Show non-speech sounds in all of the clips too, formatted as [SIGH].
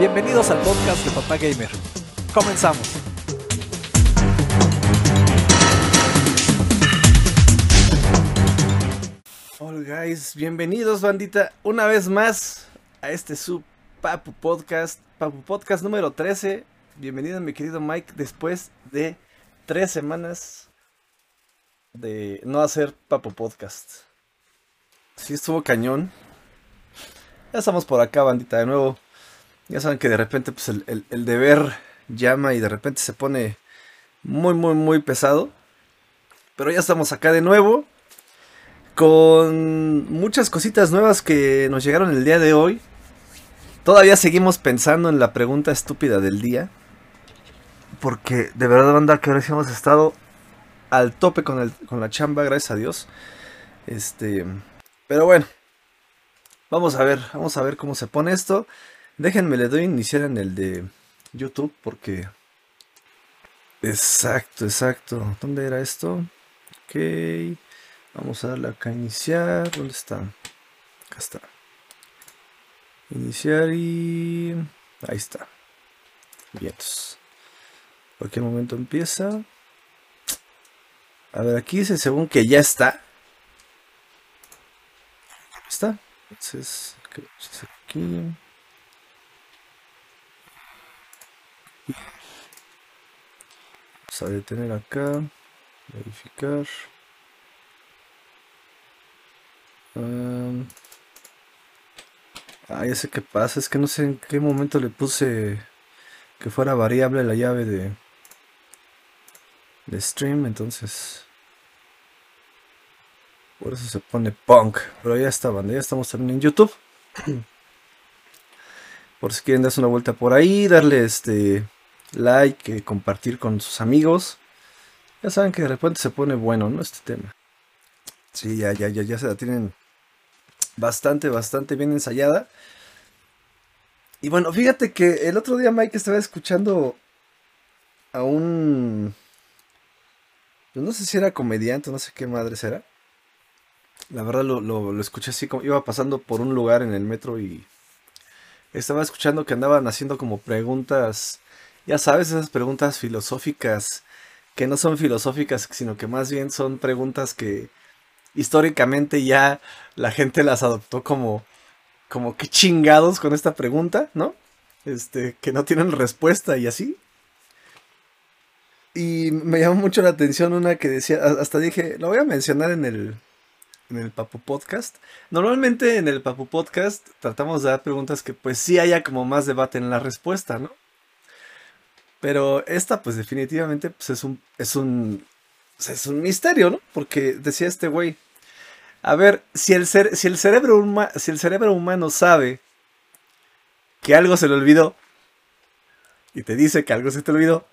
Bienvenidos al podcast de Papá Gamer. Comenzamos. Hola guys, bienvenidos bandita una vez más a este su Papu Podcast, Papu Podcast número 13. Bienvenido mi querido Mike después de tres semanas de no hacer Papu Podcast. Sí estuvo cañón. Ya estamos por acá bandita de nuevo. Ya saben que de repente pues el, el- deber llama y de repente se pone muy muy muy pesado. Pero ya estamos acá de nuevo con muchas cositas nuevas que nos llegaron el día de hoy. Todavía seguimos pensando en la pregunta estúpida del día. Porque de verdad, banda, que ahora sí hemos estado al tope con, el, con la chamba, gracias a Dios. Este. Pero bueno. Vamos a ver, vamos a ver cómo se pone esto. Déjenme, le doy iniciar en el de YouTube porque... Exacto, exacto. ¿Dónde era esto? Ok. Vamos a darle acá a iniciar. ¿Dónde está? Acá está. Iniciar y... Ahí está. Bien. Cualquier momento empieza. A ver, aquí dice según que ya está. ¿Está? Entonces, ¿qué es aquí? Vamos a detener acá. Verificar. Ah, ya sé qué pasa. Es que no sé en qué momento le puse que fuera variable la llave de, de stream. Entonces, por eso se pone punk. Pero ya está, banda. Ya estamos también en YouTube. [CLEARS THROAT] Por si quieren darse una vuelta por ahí, darle este like, eh, compartir con sus amigos. Ya saben que de repente se pone bueno, ¿no? Este tema. Sí, ya, ya, ya, ya se la tienen bastante, bastante bien ensayada. Y bueno, fíjate que el otro día Mike estaba escuchando a un... pues no sé si era comediante, no sé qué madres era. La verdad lo, lo escuché así como iba pasando por un lugar en el metro y estaba escuchando que andaban haciendo como preguntas, ya sabes, esas preguntas filosóficas que no son filosóficas, sino que más bien son preguntas que históricamente ya la gente las adoptó como, como que chingados con esta pregunta, ¿no? Este, que no tienen respuesta y así. Y me llamó mucho la atención una que decía, hasta dije, lo voy a mencionar en el, en el Papu Podcast. Normalmente en el Papu Podcast tratamos de dar preguntas que pues sí haya como más debate en la respuesta, ¿no? Pero esta pues definitivamente pues es un, es un, es un misterio, ¿no? Porque decía este güey, a ver, si el, cer- si el, cerebro, si el cerebro humano sabe que algo se le olvidó y te dice que algo se te olvidó,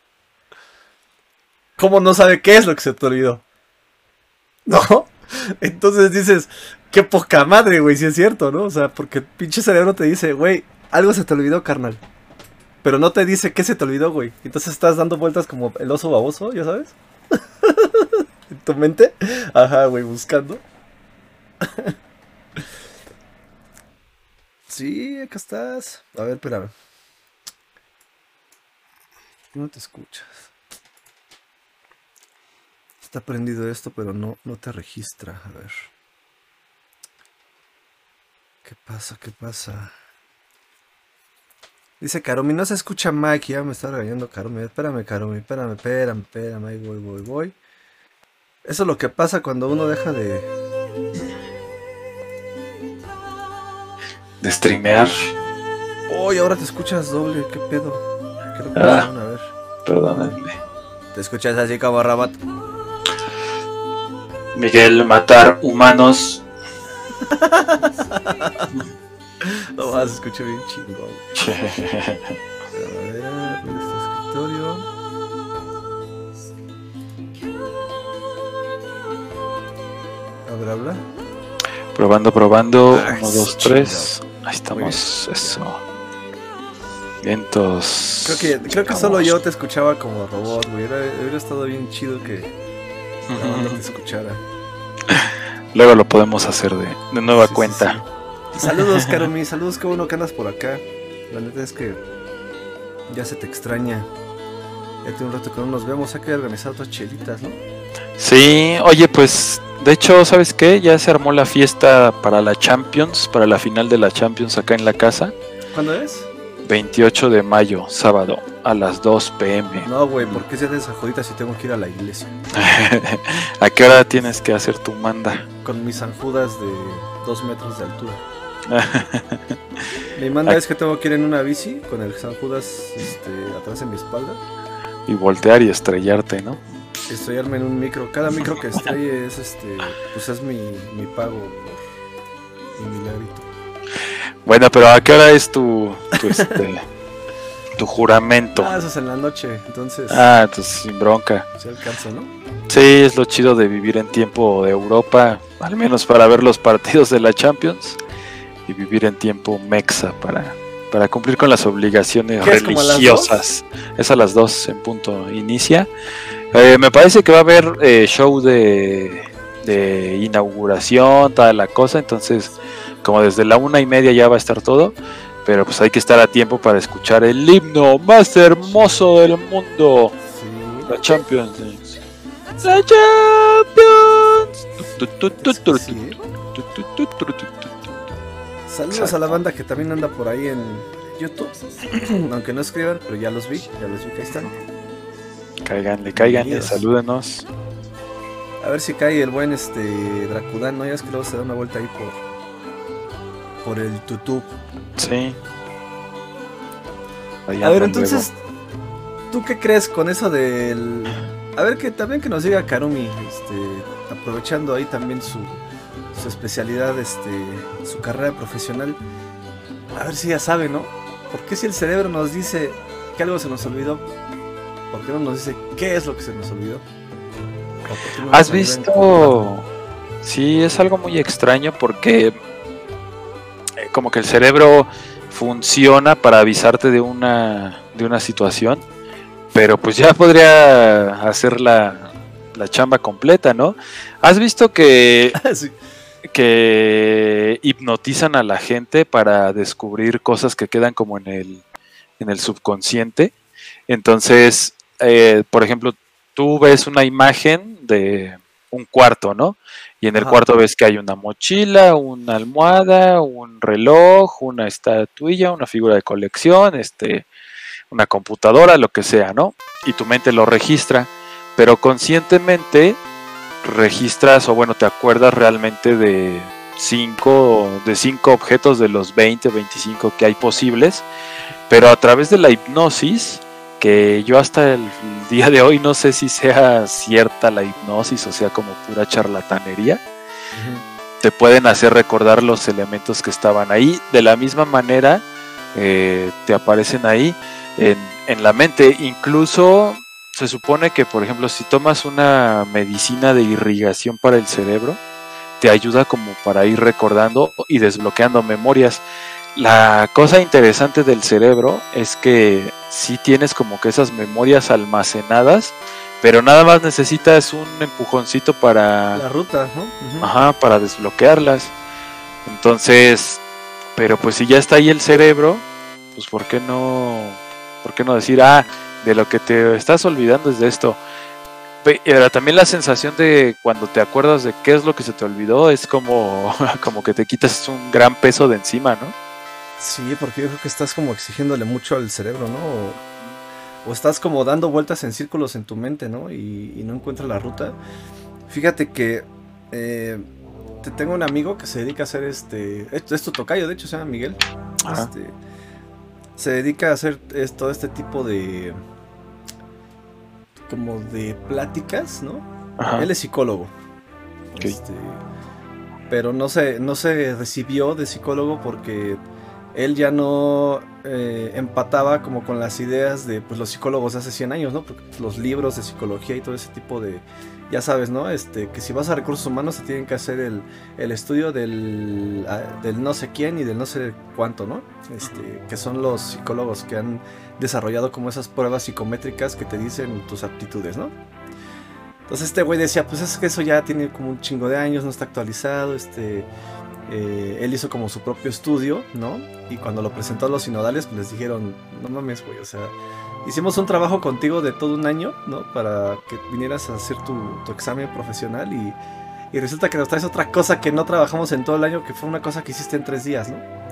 ¿cómo no sabe qué es lo que se te olvidó? [LAUGHS] ¿No? Entonces dices, qué poca madre, güey, si es cierto, ¿no? O sea, porque pinche cerebro te dice, güey, algo se te olvidó, carnal. Pero no te dice qué se te olvidó, güey. Entonces estás dando vueltas como el oso baboso, ¿ya sabes? [LAUGHS] en tu mente. Ajá, güey, buscando. [LAUGHS] sí, acá estás. A ver, espérame. No te escuchas. Está prendido esto, pero no, no te registra. A ver. ¿Qué pasa? ¿Qué pasa? Dice Karumi, no se escucha Mike, ya me está regañando Karumi. Espérame, Karumi, espérame, espérame, espérame, ahí voy, voy, voy. Eso es lo que pasa cuando uno deja de... de streamear. Uy, ahora te escuchas doble, qué pedo. Creo que Ah. a ver. Perdónenme. Te escuchas así como Rabat. Miguel, matar humanos. [LAUGHS] No más, escucho bien chingón. A ver, ¿dónde está escritorio? A ver, habla. probando, probando. Ah, Uno, dos, tres. Ahí estamos. Eso. Vientos. Creo que, creo que solo yo te escuchaba como robot, güey. Hubiera, hubiera estado bien chido que la banda te [LAUGHS] escuchara. Luego lo podemos hacer de, de nueva Sí, sí, cuenta. sí. [LAUGHS] Saludos, Karumi. Saludos, qué bueno que andas por acá. La neta es que Ya se te extraña. Ya tiene un rato que no nos vemos. Hay que organizar otras chelitas, ¿no? Sí, oye, pues de hecho, ¿sabes qué? Ya se armó la fiesta para la Champions, para la final de la Champions acá en la casa. ¿Cuándo es? 28 de mayo, sábado, a las 2 pm. No, güey, ¿por qué se de esa jodita si tengo que ir a la iglesia? [LAUGHS] ¿A qué hora tienes que hacer tu manda? Con mis anjudas de dos metros de altura. [LAUGHS] Mi manda es que tengo que ir en una bici con el San este, atrás en mi espalda. Y voltear y estrellarte, ¿no? Estrellarme en un micro. Cada micro que estrelle es este. Pues es mi, mi pago por mi milagrito. Bueno, pero ¿a qué hora es tu. tu, este, tu juramento? Ah, eso es en la noche, entonces. Ah, entonces sin bronca. Se alcanza, ¿no? Sí, es lo chido de vivir en tiempo de Europa, al menos para ver los partidos de la Champions y vivir en tiempo mexa para, para cumplir con las obligaciones ¿Qué es, como a las religiosas. Es a las 2 en punto inicia. Eh, me parece que va a haber eh, show de, de inauguración, toda la cosa, entonces como desde la una y media ya va a estar todo, pero pues hay que estar a tiempo para escuchar el himno más hermoso del mundo, Sí. la Champions. La Champions. Sí. Saludos a la banda que también anda por ahí en YouTube. [CLEARS THROAT] Aunque no escriban, pero ya los vi, ya los vi que ahí están. Cáiganle, cáiganle, salúdenos. A ver si cae el buen este Dracudán, ¿no? Ya es que luego se da una vuelta ahí por por el YouTube. Sí. Ahí A ver, entonces, ¿tú qué crees con eso del... A ver, que también que nos diga Karumi, este, aprovechando ahí también su, su especialidad, este, su carrera profesional. A ver si ya sabe, ¿no? ¿Por qué si el cerebro nos dice que algo se nos olvidó? ¿Por qué no nos dice qué es lo que se nos olvidó? ¿O por qué no luego. ¿Has visto? Sí, es algo muy extraño porque eh, como que el cerebro funciona para avisarte de una de una situación, pero pues ya podría hacer la, la chamba completa, ¿no? ¿Has visto que [LAUGHS] Sí. Que hipnotizan a la gente para descubrir cosas que quedan como en el, en el subconsciente. Entonces, eh, por ejemplo, tú ves una imagen de un cuarto, ¿no? Y en el Ajá. cuarto ves que hay una mochila, una almohada, un reloj, una estatuilla, una figura de colección, este, una computadora, lo que sea, ¿no? Y tu mente lo registra, pero conscientemente registras o bueno, te acuerdas realmente de cinco, de cinco objetos de los 20 o 25 que hay posibles, pero a través de la hipnosis, que yo hasta el día de hoy no sé si sea cierta la hipnosis o sea como pura charlatanería, te pueden hacer recordar los elementos que estaban ahí. De la misma manera, eh, te aparecen ahí en, en la mente. Incluso se supone que, por ejemplo, si tomas una medicina de irrigación para el cerebro, te ayuda como para ir recordando y desbloqueando memorias. La cosa interesante del cerebro es que si tienes como que esas memorias almacenadas, pero nada más necesitas un empujoncito para La ruta, ¿no? Ajá, para desbloquearlas. Entonces, pero pues si ya está ahí el cerebro, pues ¿por qué no, por qué no decir, ah, de lo que te estás olvidando es de esto? Pe- Pero también la sensación de cuando te acuerdas de qué es lo que se te olvidó es como, [LAUGHS] como que te quitas un gran peso de encima, ¿no? Sí, porque yo creo que estás como exigiéndole mucho al cerebro, ¿no? O, o estás como dando vueltas en círculos en tu mente, ¿no? Y, y no encuentras la ruta. Fíjate que eh, te tengo un amigo que se dedica a hacer este. Esto es tu tocayo, de hecho, se llama Miguel. Ajá. Este, se dedica a hacer es- todo este tipo de. Como de pláticas, ¿no? Ajá. Él es psicólogo. Este, pero no se, no se recibió de psicólogo porque él ya no eh, empataba como con las ideas de pues, los psicólogos de hace 100 años, ¿no? Porque pues, los libros de psicología y todo ese tipo de... Ya sabes, ¿no? Este, que si vas a recursos humanos se tienen que hacer el, el estudio del, ah, del no sé quién y del no sé cuánto, ¿no? Este, que son los psicólogos que han desarrollado como esas pruebas psicométricas que te dicen tus aptitudes, ¿no? Entonces este güey decía, pues es que eso ya tiene como un chingo de años, no está actualizado, este... eh, él hizo como su propio estudio, ¿no? Y cuando lo presentó a los sinodales, pues les dijeron, no mames, güey, o sea, hicimos un trabajo contigo de todo un año, ¿no? Para que vinieras a hacer tu, examen profesional y, y, resulta que nos traes otra cosa que no trabajamos en todo el año, que fue una cosa que hiciste en tres días, ¿no?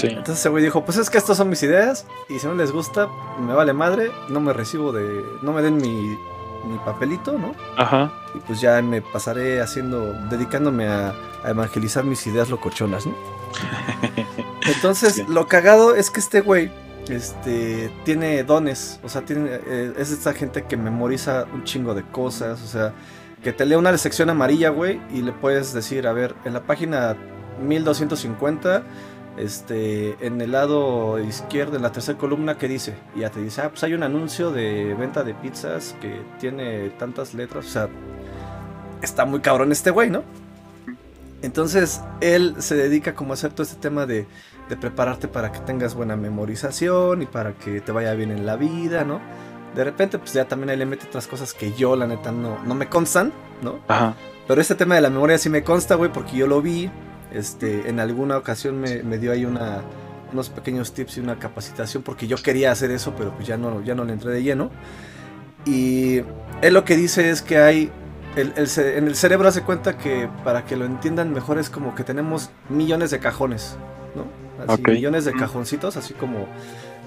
Sí. Entonces ese güey dijo, pues es que estas son mis ideas y si no les gusta, me vale madre, no me recibo de, no me den mi, mi papelito, ¿no? Ajá. Y pues ya me pasaré haciendo, dedicándome a, a evangelizar mis ideas locochonas, ¿no? [LAUGHS] Entonces, Sí. lo cagado es que este güey, este, tiene dones, o sea, tiene, eh, es esta gente que memoriza un chingo de cosas, o sea, que te lee una sección amarilla, güey, y le puedes decir, a ver, en la página 1250, este, en el lado izquierdo, en la tercera columna, ¿qué dice? Y ya te dice, ah, pues hay un anuncio de venta de pizzas que tiene tantas letras, o sea, está muy cabrón este güey, ¿no? Entonces, él se dedica como a hacer todo este tema de, de prepararte para que tengas buena memorización y para que te vaya bien en la vida, ¿no? De repente, pues ya también ahí le mete otras cosas que yo, la neta, no, no me constan, ¿no? Ajá. Pero este tema de la memoria sí me consta, güey, porque yo lo vi. Este, en alguna ocasión me, me dio ahí una, unos pequeños tips y una capacitación porque yo quería hacer eso, pero pues ya no, ya no le entré de lleno. Y él lo que dice es que hay, el, el en el cerebro hace cuenta que para que lo entiendan mejor es como que tenemos millones de cajones, ¿no? Así, millones de cajoncitos, así como,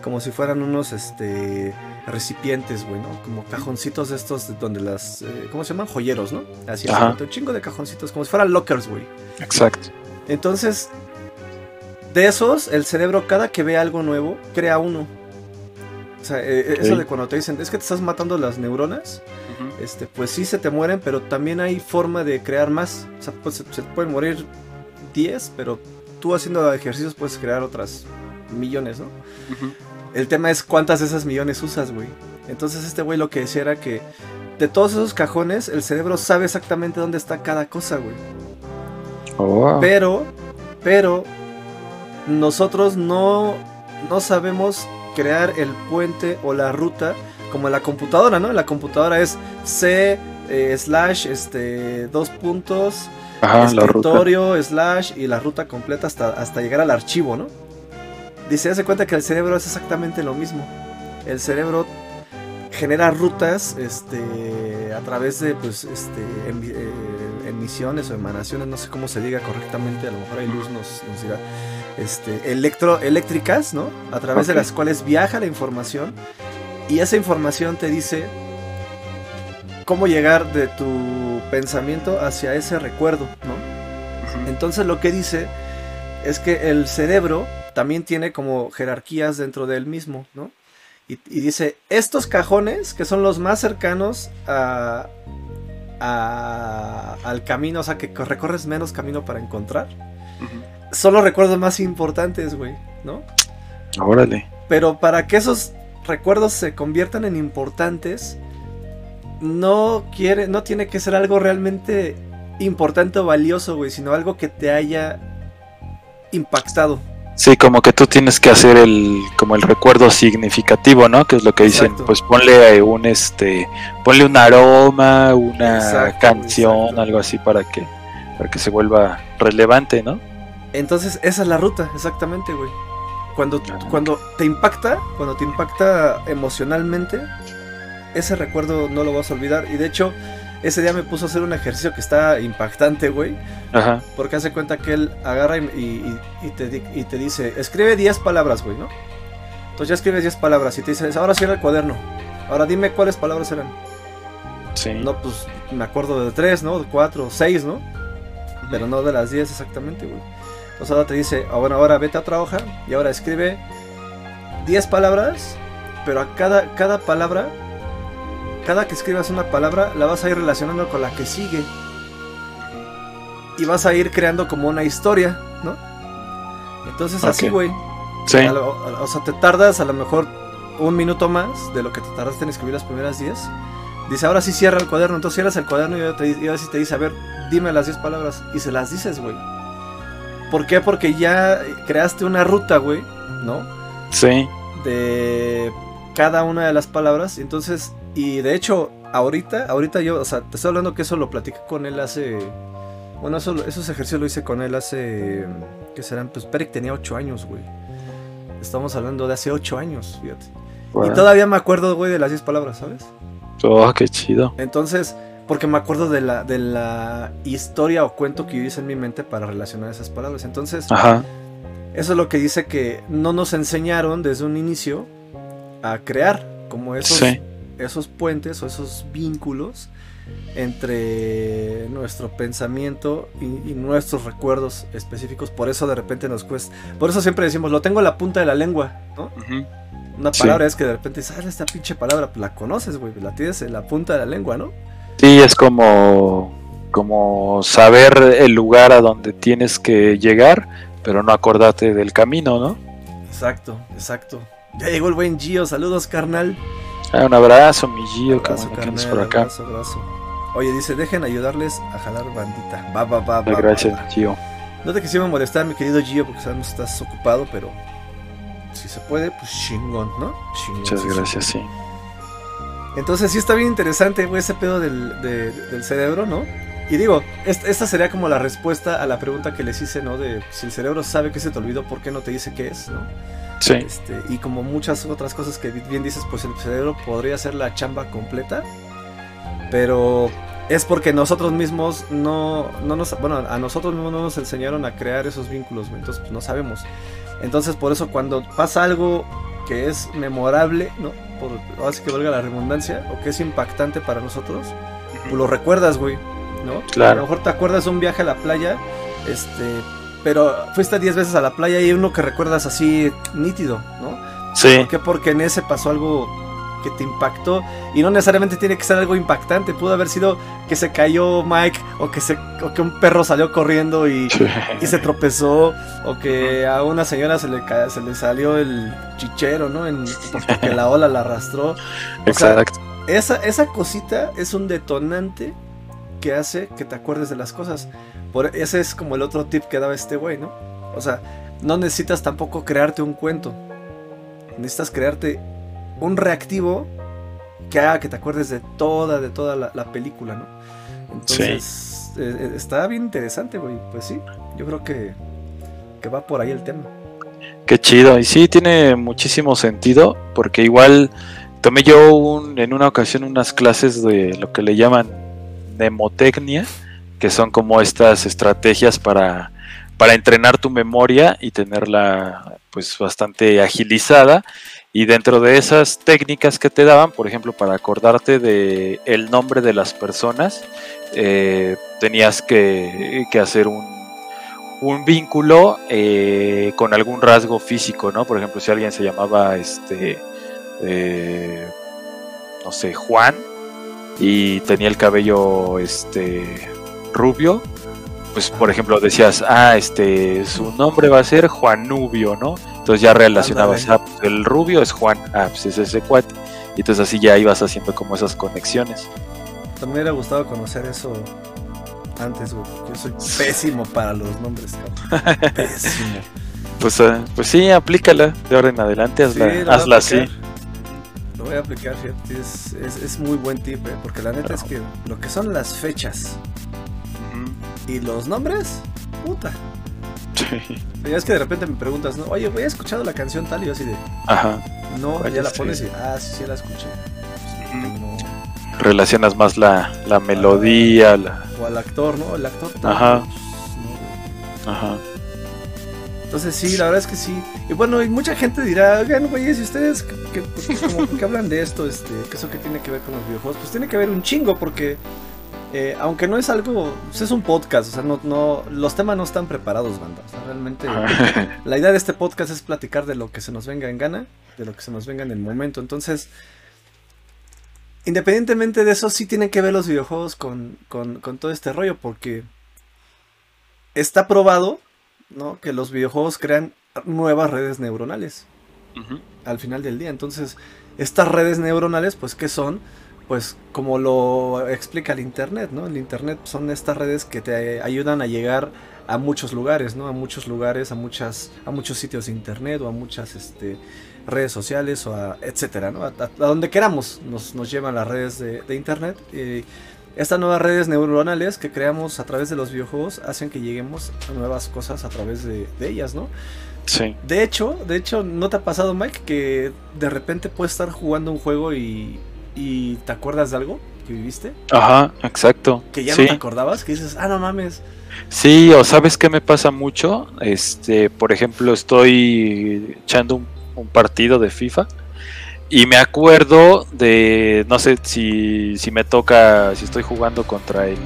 como si fueran unos este, recipientes, güey, ¿no? Como cajoncitos de estos de donde las, eh, ¿cómo se llaman? Joyeros, ¿no? Así, un chingo de cajoncitos, como si fueran lockers, güey. Exacto. Entonces, de esos, el cerebro cada que ve algo nuevo, crea uno. O sea, eh, eso Ok. de cuando te dicen, es que te estás matando las neuronas, este, pues sí se te mueren, pero también hay forma de crear más. O sea, pues, se, pueden morir 10, pero tú haciendo ejercicios puedes crear otras millones, ¿no? El tema es cuántas de esas millones usas, güey. Entonces este güey lo que decía era que de todos esos cajones, el cerebro sabe exactamente dónde está cada cosa, güey. Oh. Pero, pero, nosotros no, no sabemos crear el puente o la ruta como en la computadora, ¿no? En la computadora es C eh, slash este dos puntos Ajá, escritorio slash y la ruta completa hasta, hasta llegar al archivo, ¿no? Dice, hace cuenta que el cerebro es exactamente lo mismo. El cerebro genera rutas este, a través de pues, este, eh, emisiones o emanaciones, no sé cómo se diga correctamente, a lo mejor hay luz nos, nos dirá, este, electro, eléctricas, ¿no? A través de las cuales viaja la información y esa información te dice cómo llegar de tu pensamiento hacia ese recuerdo, ¿no? Entonces lo que dice es que el cerebro también tiene como jerarquías dentro de él mismo, ¿no? Y, y dice, estos cajones, que son los más cercanos a, a- al camino, o sea, que co- recorres menos camino para encontrar, Ujú. son los recuerdos más importantes, güey, ¿no? Órale. Pero para que esos recuerdos se conviertan en importantes, no quiere, no tiene que ser algo realmente importante o valioso, güey, sino algo que te haya impactado. Sí, como que tú tienes que hacer el como el recuerdo significativo, ¿no? Que es lo que dicen, Exacto. pues ponle un este, ponle un aroma, una Exacto, canción, exacto. algo así para que para que se vuelva relevante, ¿no? Entonces, esa es la ruta, exactamente, güey. Cuando, Ah, cuando te impacta, cuando te impacta emocionalmente, ese recuerdo no lo vas a olvidar. Y de hecho, ese día me puso a hacer un ejercicio que está impactante, güey. Ajá. Porque hace cuenta que él agarra y, y- y- te, di- y te dice, escribe 10 palabras, güey, ¿no? Entonces ya escribes 10 palabras y te dice, ahora cierra el cuaderno. Ahora dime cuáles palabras eran. Sí. No, pues me acuerdo de 3, ¿no? De 4, 6, ¿no? Pero no de las 10 exactamente, güey. Entonces ahora te dice, ah, bueno, ahora vete a otra hoja y ahora escribe 10 palabras, pero a cada, cada palabra, cada que escribas una palabra, la vas a ir relacionando con la que sigue. Y vas a ir creando como una historia, ¿no? Entonces así, güey. Sí. O sea, te tardas a lo mejor un minuto más de lo que te tardaste en escribir las primeras 10. Dice, ahora sí cierra el cuaderno. Entonces cierras el cuaderno y ahora, te, y ahora sí te dice, a ver, dime las 10 palabras. Y se las dices, güey. ¿Por qué? Porque ya creaste una ruta, güey, ¿no? Sí. De cada una de las palabras. Entonces, y de hecho, ahorita, ahorita yo, o sea, te estoy hablando que eso lo platicé con él hace Bueno, eso, esos ejercicios lo hice con él hace. ¿Qué serán? Pues Peric tenía 8 años, güey. Estamos hablando de hace 8 años, fíjate. Y todavía me acuerdo, güey, de las 10 palabras, ¿sabes? Oh, qué chido. Entonces, porque me acuerdo de la, de la historia o cuento que yo hice en mi mente para relacionar esas palabras. Entonces, Ajá. eso es lo que dice que no nos enseñaron desde un inicio a crear como esos, Sí. Esos puentes o esos vínculos entre nuestro pensamiento y, y nuestros recuerdos específicos. Por eso de repente nos cuesta. Por eso siempre decimos, lo tengo en la punta de la lengua, ¿no? Una Sí. palabra es que de repente dices, ah, esta pinche palabra, pues la conoces, güey, la tienes en la punta de la lengua, ¿no? Sí, es como, como saber el lugar a donde tienes que llegar, pero no acordarte del camino, ¿no? Exacto, exacto. Ya llegó el buen Gio, saludos, carnal. Ah, un abrazo, mi Gio, Abrazo, bueno que carnal, por acá. abrazo, abrazo. Oye, dice, dejen ayudarles a jalar bandita. Va, va, va, va. Gracias, va. Gio. No te quisiera molestar, mi querido Gio, porque sabemos que estás ocupado, pero si se puede, pues chingón, ¿no? Chingón, Muchas gracias, sí. Entonces sí está bien interesante, güey, ese pedo del, de- del cerebro, ¿no? Y digo, est- esta sería como la respuesta a la pregunta que les hice, ¿no? De si el cerebro sabe que se te olvidó, ¿por qué no te dice qué es, ¿no? Sí, Este, y como muchas otras cosas que bien dices, pues el cerebro podría hacer la chamba completa, pero es porque nosotros mismos no, no nos, bueno, a nosotros mismos no nos enseñaron a crear esos vínculos, entonces pues, no sabemos. Entonces por eso cuando pasa algo que es memorable, ¿no? Por, que valga la redundancia, o que es impactante para nosotros, pues lo recuerdas, güey, ¿no? Claro. A lo mejor te acuerdas de un viaje a la playa, este, pero fuiste 10 veces a la playa y hay uno que recuerdas así nítido, ¿no? sí, ¿Por qué? Porque en ese pasó algo que te impactó y no necesariamente tiene que ser algo impactante, pudo haber sido que se cayó Mike o que se o que un perro salió corriendo y, y se tropezó o que a una señora se le ca- se le salió el chichero, ¿no? En, pues, porque la ola la arrastró. O sea, exacto. esa, esa cosita es un detonante que hace que te acuerdes de las cosas. Por, ese es como el otro tip que daba este güey, ¿no? O sea, no necesitas tampoco crearte un cuento. Necesitas crearte un reactivo que haga que te acuerdes de toda, de toda la, la película, ¿no? Entonces, eh, eh, está bien interesante, güey. Pues sí, yo creo que, que va por ahí el tema. Qué chido. Y sí, tiene muchísimo sentido, porque igual tomé yo un- en una ocasión unas clases de lo que le llaman mnemotecnia, que son como estas estrategias para, para entrenar tu memoria y tenerla pues bastante agilizada. Y dentro de esas técnicas que te daban, por ejemplo, para acordarte de el nombre de las personas, eh, tenías que, hacer un, un vínculo eh, con algún rasgo físico, ¿no? Por ejemplo, si alguien se llamaba, este, eh, no sé, Juan y tenía el cabello, este, rubio, pues por ejemplo decías, ah, este, su nombre va a ser Juan Nubio, ¿no? Entonces ya relacionabas, ah, pues el rubio es Juan, ah, pues es ese cuate. Y entonces así ya ibas haciendo como esas conexiones. También me hubiera gustado conocer eso antes, güey. Yo soy pésimo para los nombres, cabrón. [LAUGHS] Pésimo. Pues, eh, pues sí, aplícala de ahora en adelante, hazla, Sí, hazla así. Lo voy a aplicar, fíjate. Es, es, es muy buen tip, ¿eh? Porque la neta es que lo que son las fechas y los nombres, puta. Sí. Ya es que de repente me preguntas, ¿no? Oye, ¿he escuchado la canción tal? Y yo así de, Ajá. no, ya la sí. pones y, ah, sí, sí la escuché. No. Relacionas más la, la melodía, la... O al actor, ¿no? El actor. Ajá. pues, no. Ajá. Entonces sí, la verdad es que sí. Y bueno, y mucha gente dirá, oigan, güey, si ustedes que, que- pues, como que hablan de esto, este, que eso que tiene que ver con los videojuegos, pues tiene que ver un chingo, porque eh, aunque no es algo, pues es un podcast, o sea, no, no, los temas no están preparados, banda. O sea, realmente Ajá. [LAUGHS] la idea de este podcast es platicar de lo que se nos venga en gana, de lo que se nos venga en el momento. Entonces, independientemente de eso, sí tienen que ver los videojuegos con, con, con todo este rollo, porque está probado, ¿no? Que los videojuegos crean nuevas redes neuronales al final del día. Entonces, estas redes neuronales, pues, ¿qué son? Pues, como lo explica el Internet, ¿no? El Internet son estas redes que te ayudan a llegar a muchos lugares, ¿no? A muchos lugares, a muchas, a muchos sitios de Internet o a muchas, este, redes sociales o a etcétera, ¿no? A, a- a donde queramos nos, nos llevan las redes de, de Internet. eh, estas nuevas redes neuronales que creamos a través de los videojuegos hacen que lleguemos a nuevas cosas a través de, de ellas, ¿no? Sí. De hecho, de hecho, ¿no te ha pasado, Mike, que de repente puedes estar jugando un juego y, y te acuerdas de algo que viviste? Ajá, exacto. Que ya sí. no te acordabas, que dices, ah, no mames. Sí, o sabes qué me pasa mucho. Este, por ejemplo, estoy echando un, un partido de FIFA y me acuerdo de, no sé si, si me toca, si estoy jugando contra el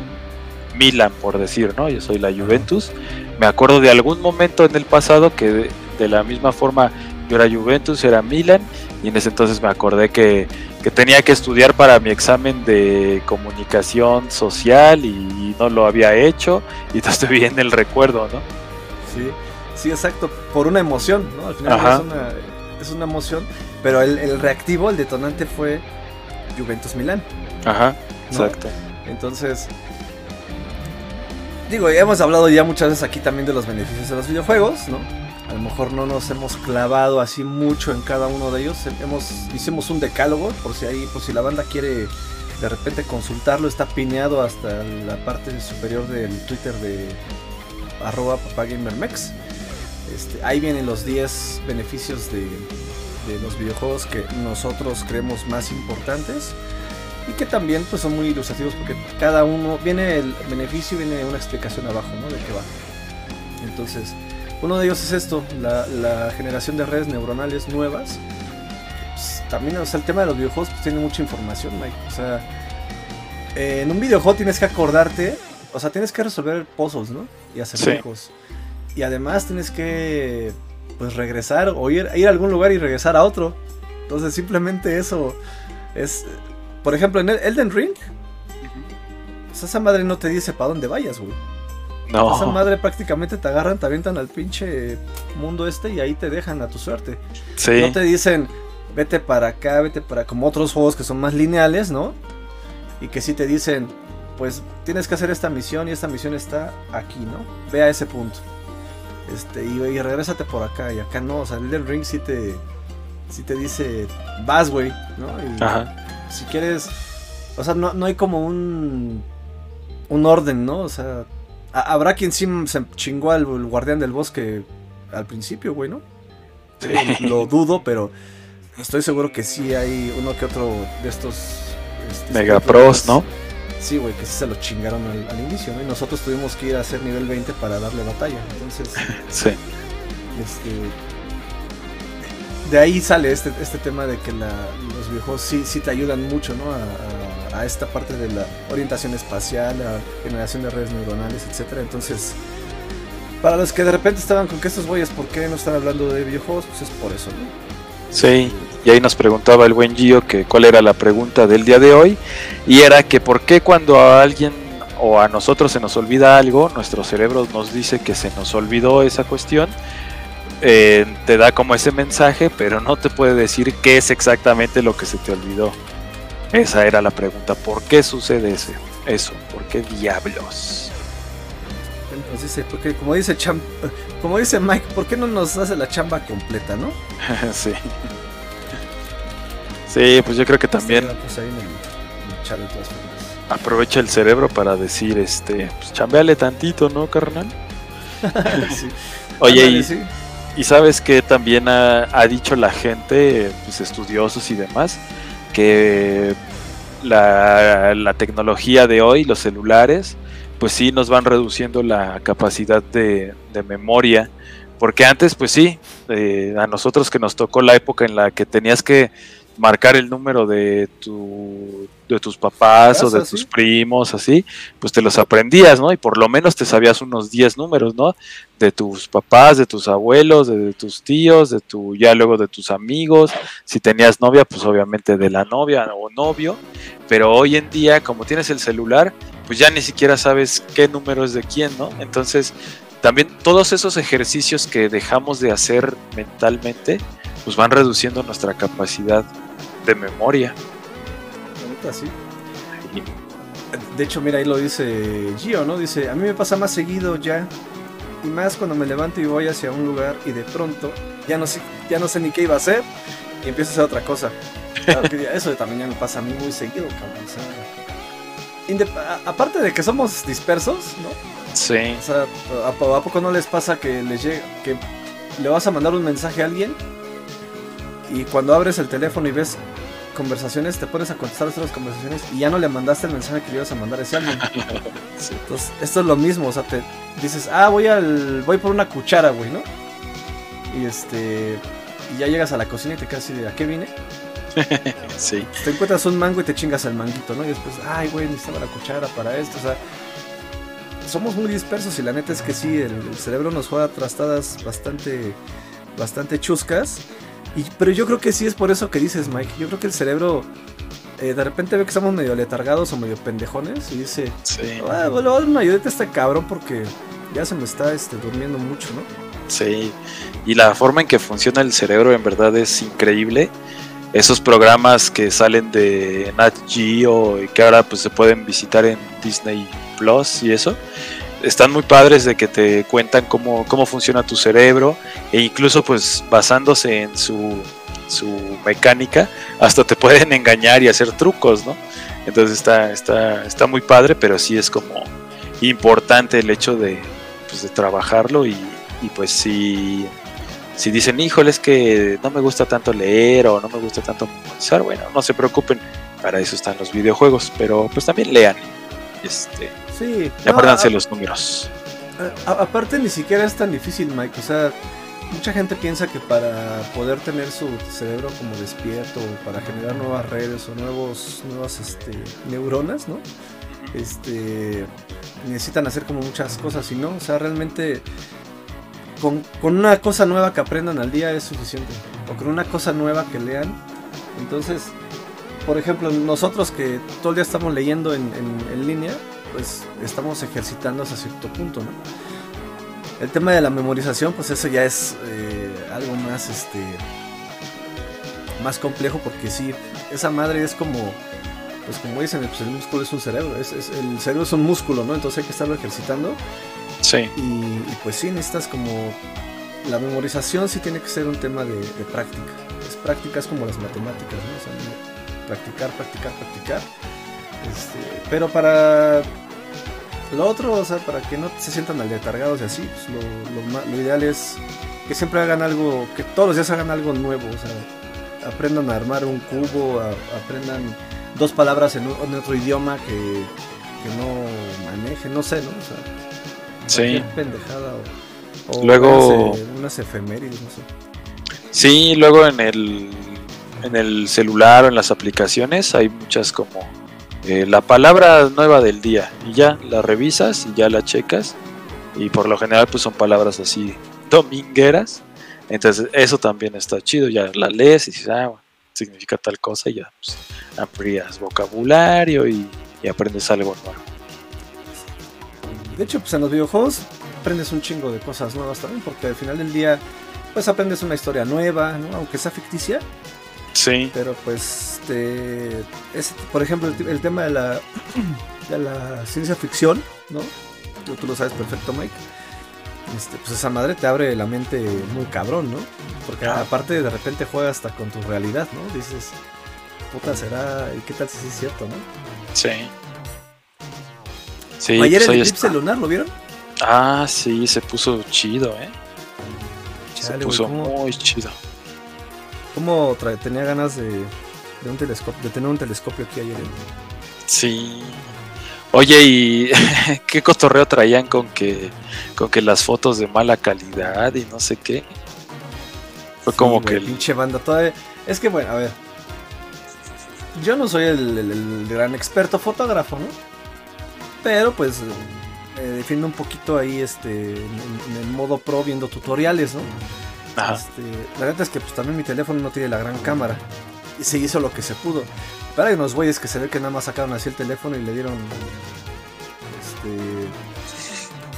Milan, por decir, ¿no? Yo soy la Juventus. Me acuerdo de algún momento en el pasado que de, de la misma forma yo era Juventus, era Milan, y en ese entonces me acordé que, que tenía que estudiar para mi examen de comunicación social y no lo había hecho, y [LAUGHS] entonces bien el recuerdo, ¿no? Sí, sí, exacto. Por una emoción, ¿no? Al final es una, es una emoción. Pero el, el reactivo, el detonante fue Juventus Milán. Ajá, ¿no? exacto. Entonces, digo, ya hemos hablado ya muchas veces aquí también de los beneficios de los videojuegos, ¿no? A lo mejor no nos hemos clavado así mucho en cada uno de ellos. Hemos, hicimos un decálogo, por si ahí, por si la banda quiere de repente consultarlo, está pineado hasta la parte superior del Twitter de arroba papagamermex. Este, ahí vienen los 10 beneficios de, de los videojuegos que nosotros creemos más importantes y que también pues son muy ilustrativos porque cada uno viene el beneficio y viene una explicación abajo ¿no? de qué va. Entonces uno de ellos es esto la, la generación de redes neuronales nuevas. Pues, también o sea, el tema de los videojuegos pues, tiene mucha información Mike. O sea eh, en un videojuego tienes que acordarte o sea tienes que resolver puzzles no y hacer Sí. y además tienes que pues regresar o ir, ir a algún lugar y regresar a otro entonces simplemente eso es por ejemplo, en el Elden Ring, pues esa madre no te dice para dónde vayas, güey. Esa No, madre prácticamente te agarran, te avientan al pinche mundo este y ahí te dejan a tu suerte. sí, No te dicen, vete para acá, vete para. como otros juegos que son más lineales, ¿no? Y que sí te dicen, pues tienes que hacer esta misión y esta misión está aquí, ¿no? Ve a ese punto. Este, y, y regrésate por acá. Y acá no, o sea, el Elden Ring sí te. Sí te dice, vas, güey, ¿no? Y, ajá, si quieres, o sea, no, no hay como un un orden, ¿no? O sea, ha- habrá quien sí se chingó al el guardián del bosque al principio, güey, ¿no? sí. Lo dudo, pero estoy seguro que sí hay uno que otro de estos este, Mega pros pros, ¿no? Sí, güey, que sí se lo chingaron al, al inicio, ¿no? Y nosotros tuvimos que ir a hacer nivel 20 para darle batalla. Entonces, [LAUGHS] Sí, este de ahí sale este, este tema de que la- los videojuegos sí, sí te ayudan mucho ¿no? a, a- a esta parte de la orientación espacial, a generación de redes neuronales, etcétera. Entonces, para los que de repente estaban con que estos güeyes, ¿por qué no están hablando de videojuegos? Pues es por eso, ¿no? sí. Y ahí nos preguntaba el buen Gio que cuál era la pregunta del día de hoy. Y era que por qué cuando a alguien o a nosotros se nos olvida algo, nuestro cerebro nos dice que se nos olvidó esa cuestión. eh, te da como ese mensaje, pero no te puede decir qué es exactamente lo que se te olvidó. Esa era la pregunta. ¿Por qué sucede ese, eso? ¿Por qué diablos? Nos dice, porque como dice Cham, como dice Mike, ¿por qué no nos hace la chamba completa, no? [LAUGHS] sí. Sí, pues yo creo que también pues ahí en el, en el chat de todas formas. aprovecha el cerebro para decir, este, pues chambeale tantito, ¿no, carnal? [LAUGHS] Sí. [LAUGHS] Oye, y, sí. y sabes que también ha, ha dicho la gente, pues estudiosos y demás, que la, la tecnología de hoy, los celulares, pues sí nos van reduciendo la capacidad de, de memoria. Porque antes, pues sí, eh, a nosotros que nos tocó la época en la que tenías que marcar el número de tu de tus papás o de tus primos, así, pues te los aprendías, ¿no? Y por lo menos te sabías unos 10 números, ¿no? De tus papás, de tus abuelos, de, de tus tíos, de tu, ya luego de tus amigos. Si tenías novia, pues obviamente de la novia o novio. Pero hoy en día, como tienes el celular, pues ya ni siquiera sabes qué número es de quién, ¿no? Entonces, también todos esos ejercicios que dejamos de hacer mentalmente, pues van reduciendo nuestra capacidad de memoria. De hecho, mira, ahí lo dice Gio, ¿no? Dice, a mí me pasa más seguido ya. Y más cuando me levanto y voy hacia un lugar y de pronto ya no sé, ya no sé ni qué iba a hacer y empiezo a hacer otra cosa. Claro que eso también ya me pasa a mí muy seguido, cabrón. aparte de que somos dispersos, ¿no? Sí. O sea, ¿a, poco no les pasa que les llega, que le vas a mandar un mensaje a alguien y cuando abres el teléfono y ves conversaciones, te pones a contestar otras conversaciones y ya no le mandaste el mensaje que le ibas a mandar a ese alguien. [LAUGHS] Entonces, esto es lo mismo, o sea, te dices, ah, voy al, voy por una cuchara, güey, ¿no? Y este, y ya llegas a la cocina y te quedas así de, ¿a qué vine? [LAUGHS] sí. Te encuentras un mango y te chingas el manguito, ¿no? Y después, ay, güey, necesitaba la cuchara para esto, o sea, somos muy dispersos y la neta es que sí, el, el cerebro nos juega trastadas bastante, bastante chuscas pero yo creo que sí es por eso que dices, Mike. Yo creo que el cerebro eh, de repente ve que estamos medio letargados o medio pendejones y dice, sí. ah, bueno, a este cabrón porque ya se me está este, durmiendo mucho, ¿no? Sí, y la forma en que funciona el cerebro en verdad es increíble. Esos programas que salen de Nat Geo y que ahora pues se pueden visitar en Disney Plus y eso, están muy padres de que te cuentan cómo, cómo funciona tu cerebro e incluso pues basándose en su, su mecánica hasta te pueden engañar y hacer trucos, ¿no? Entonces está, está, está muy padre, pero sí es como importante el hecho de, pues, de trabajarlo y, y pues si, si dicen, híjole, es que no me gusta tanto leer o no me gusta tanto memorizar, bueno, no se preocupen, para eso están los videojuegos, pero pues también lean. Este, Sí. Y los números. aparte ni siquiera es tan difícil, Mike. O sea, mucha gente piensa que para poder tener su cerebro como despierto, para generar nuevas redes o nuevos, nuevas este, neuronas, ¿no? Este, necesitan hacer como muchas cosas y no, o sea, realmente con, una cosa nueva que aprendan al día es suficiente. O con una cosa nueva que lean. Entonces, por ejemplo, nosotros que todo el día estamos leyendo en, en línea, pues estamos ejercitando hasta cierto punto, ¿no? El tema de la memorización, pues eso ya es eh, algo más, este, más complejo porque sí, esa madre es como, pues como dicen, pues el músculo es un cerebro, es, el cerebro es un músculo, ¿no? Entonces hay que estarlo ejercitando. Sí. Y, pues sí, necesitas como, la memorización sí tiene que ser un tema de, práctica. Es práctica, es como las matemáticas, ¿no? O sea, practicar, practicar, practicar. Este, pero para lo otro, o sea, para que no se sientan aletargados y así, pues lo, ideal es que siempre hagan algo, que todos los días hagan algo nuevo, o sea, aprendan a armar un cubo, aprendan dos palabras en, otro idioma que, no manejen, no sé, ¿no? O sea, sí. pendejada o, luego unas, efemérides, no sé. Sí, luego en el en el celular o en las aplicaciones hay muchas como eh, la palabra nueva del día y ya la revisas y ya la checas y por lo general pues son palabras así domingueras entonces eso también está chido ya la lees y dices ah significa tal cosa y ya pues, amplías vocabulario y, aprendes algo nuevo. De hecho pues en los videojuegos aprendes un chingo de cosas nuevas también porque al final del día pues aprendes una historia nueva aunque sea ficticia Sí. Pero pues, este, es, por ejemplo, el, tema de la, [CLEARS THROAT] de la ciencia ficción, ¿no? Tú, lo sabes perfecto, Mike. Este, pues esa madre te abre la mente muy cabrón, ¿no? Porque aparte de repente juegas hasta con tu realidad, ¿no? Dices, puta, será, ¿y qué tal si es cierto, no? Sí. Sí, Ayer pues el eclipse lunar, ¿lo vieron? Ah, sí, se puso chido, ¿eh? se puso muy chido. ¿Cómo tenía ganas de, un telescopio, de tener un telescopio aquí ayer? Sí. Oye, ¿y [LAUGHS] qué cotorreo traían con que, con que las fotos de mala calidad y no sé qué? Fue como que... El... Pinche banda todavía... Es que bueno, a ver. Yo no soy el, gran experto fotógrafo, ¿no? Pero pues me defiendo un poquito ahí este en, el modo pro viendo tutoriales, ¿no? Este, la verdad es que pues, también mi teléfono no tiene la gran cámara. Y se hizo lo que se pudo. Pero hay unos güeyes que se ve que nada más sacaron así el teléfono y le dieron este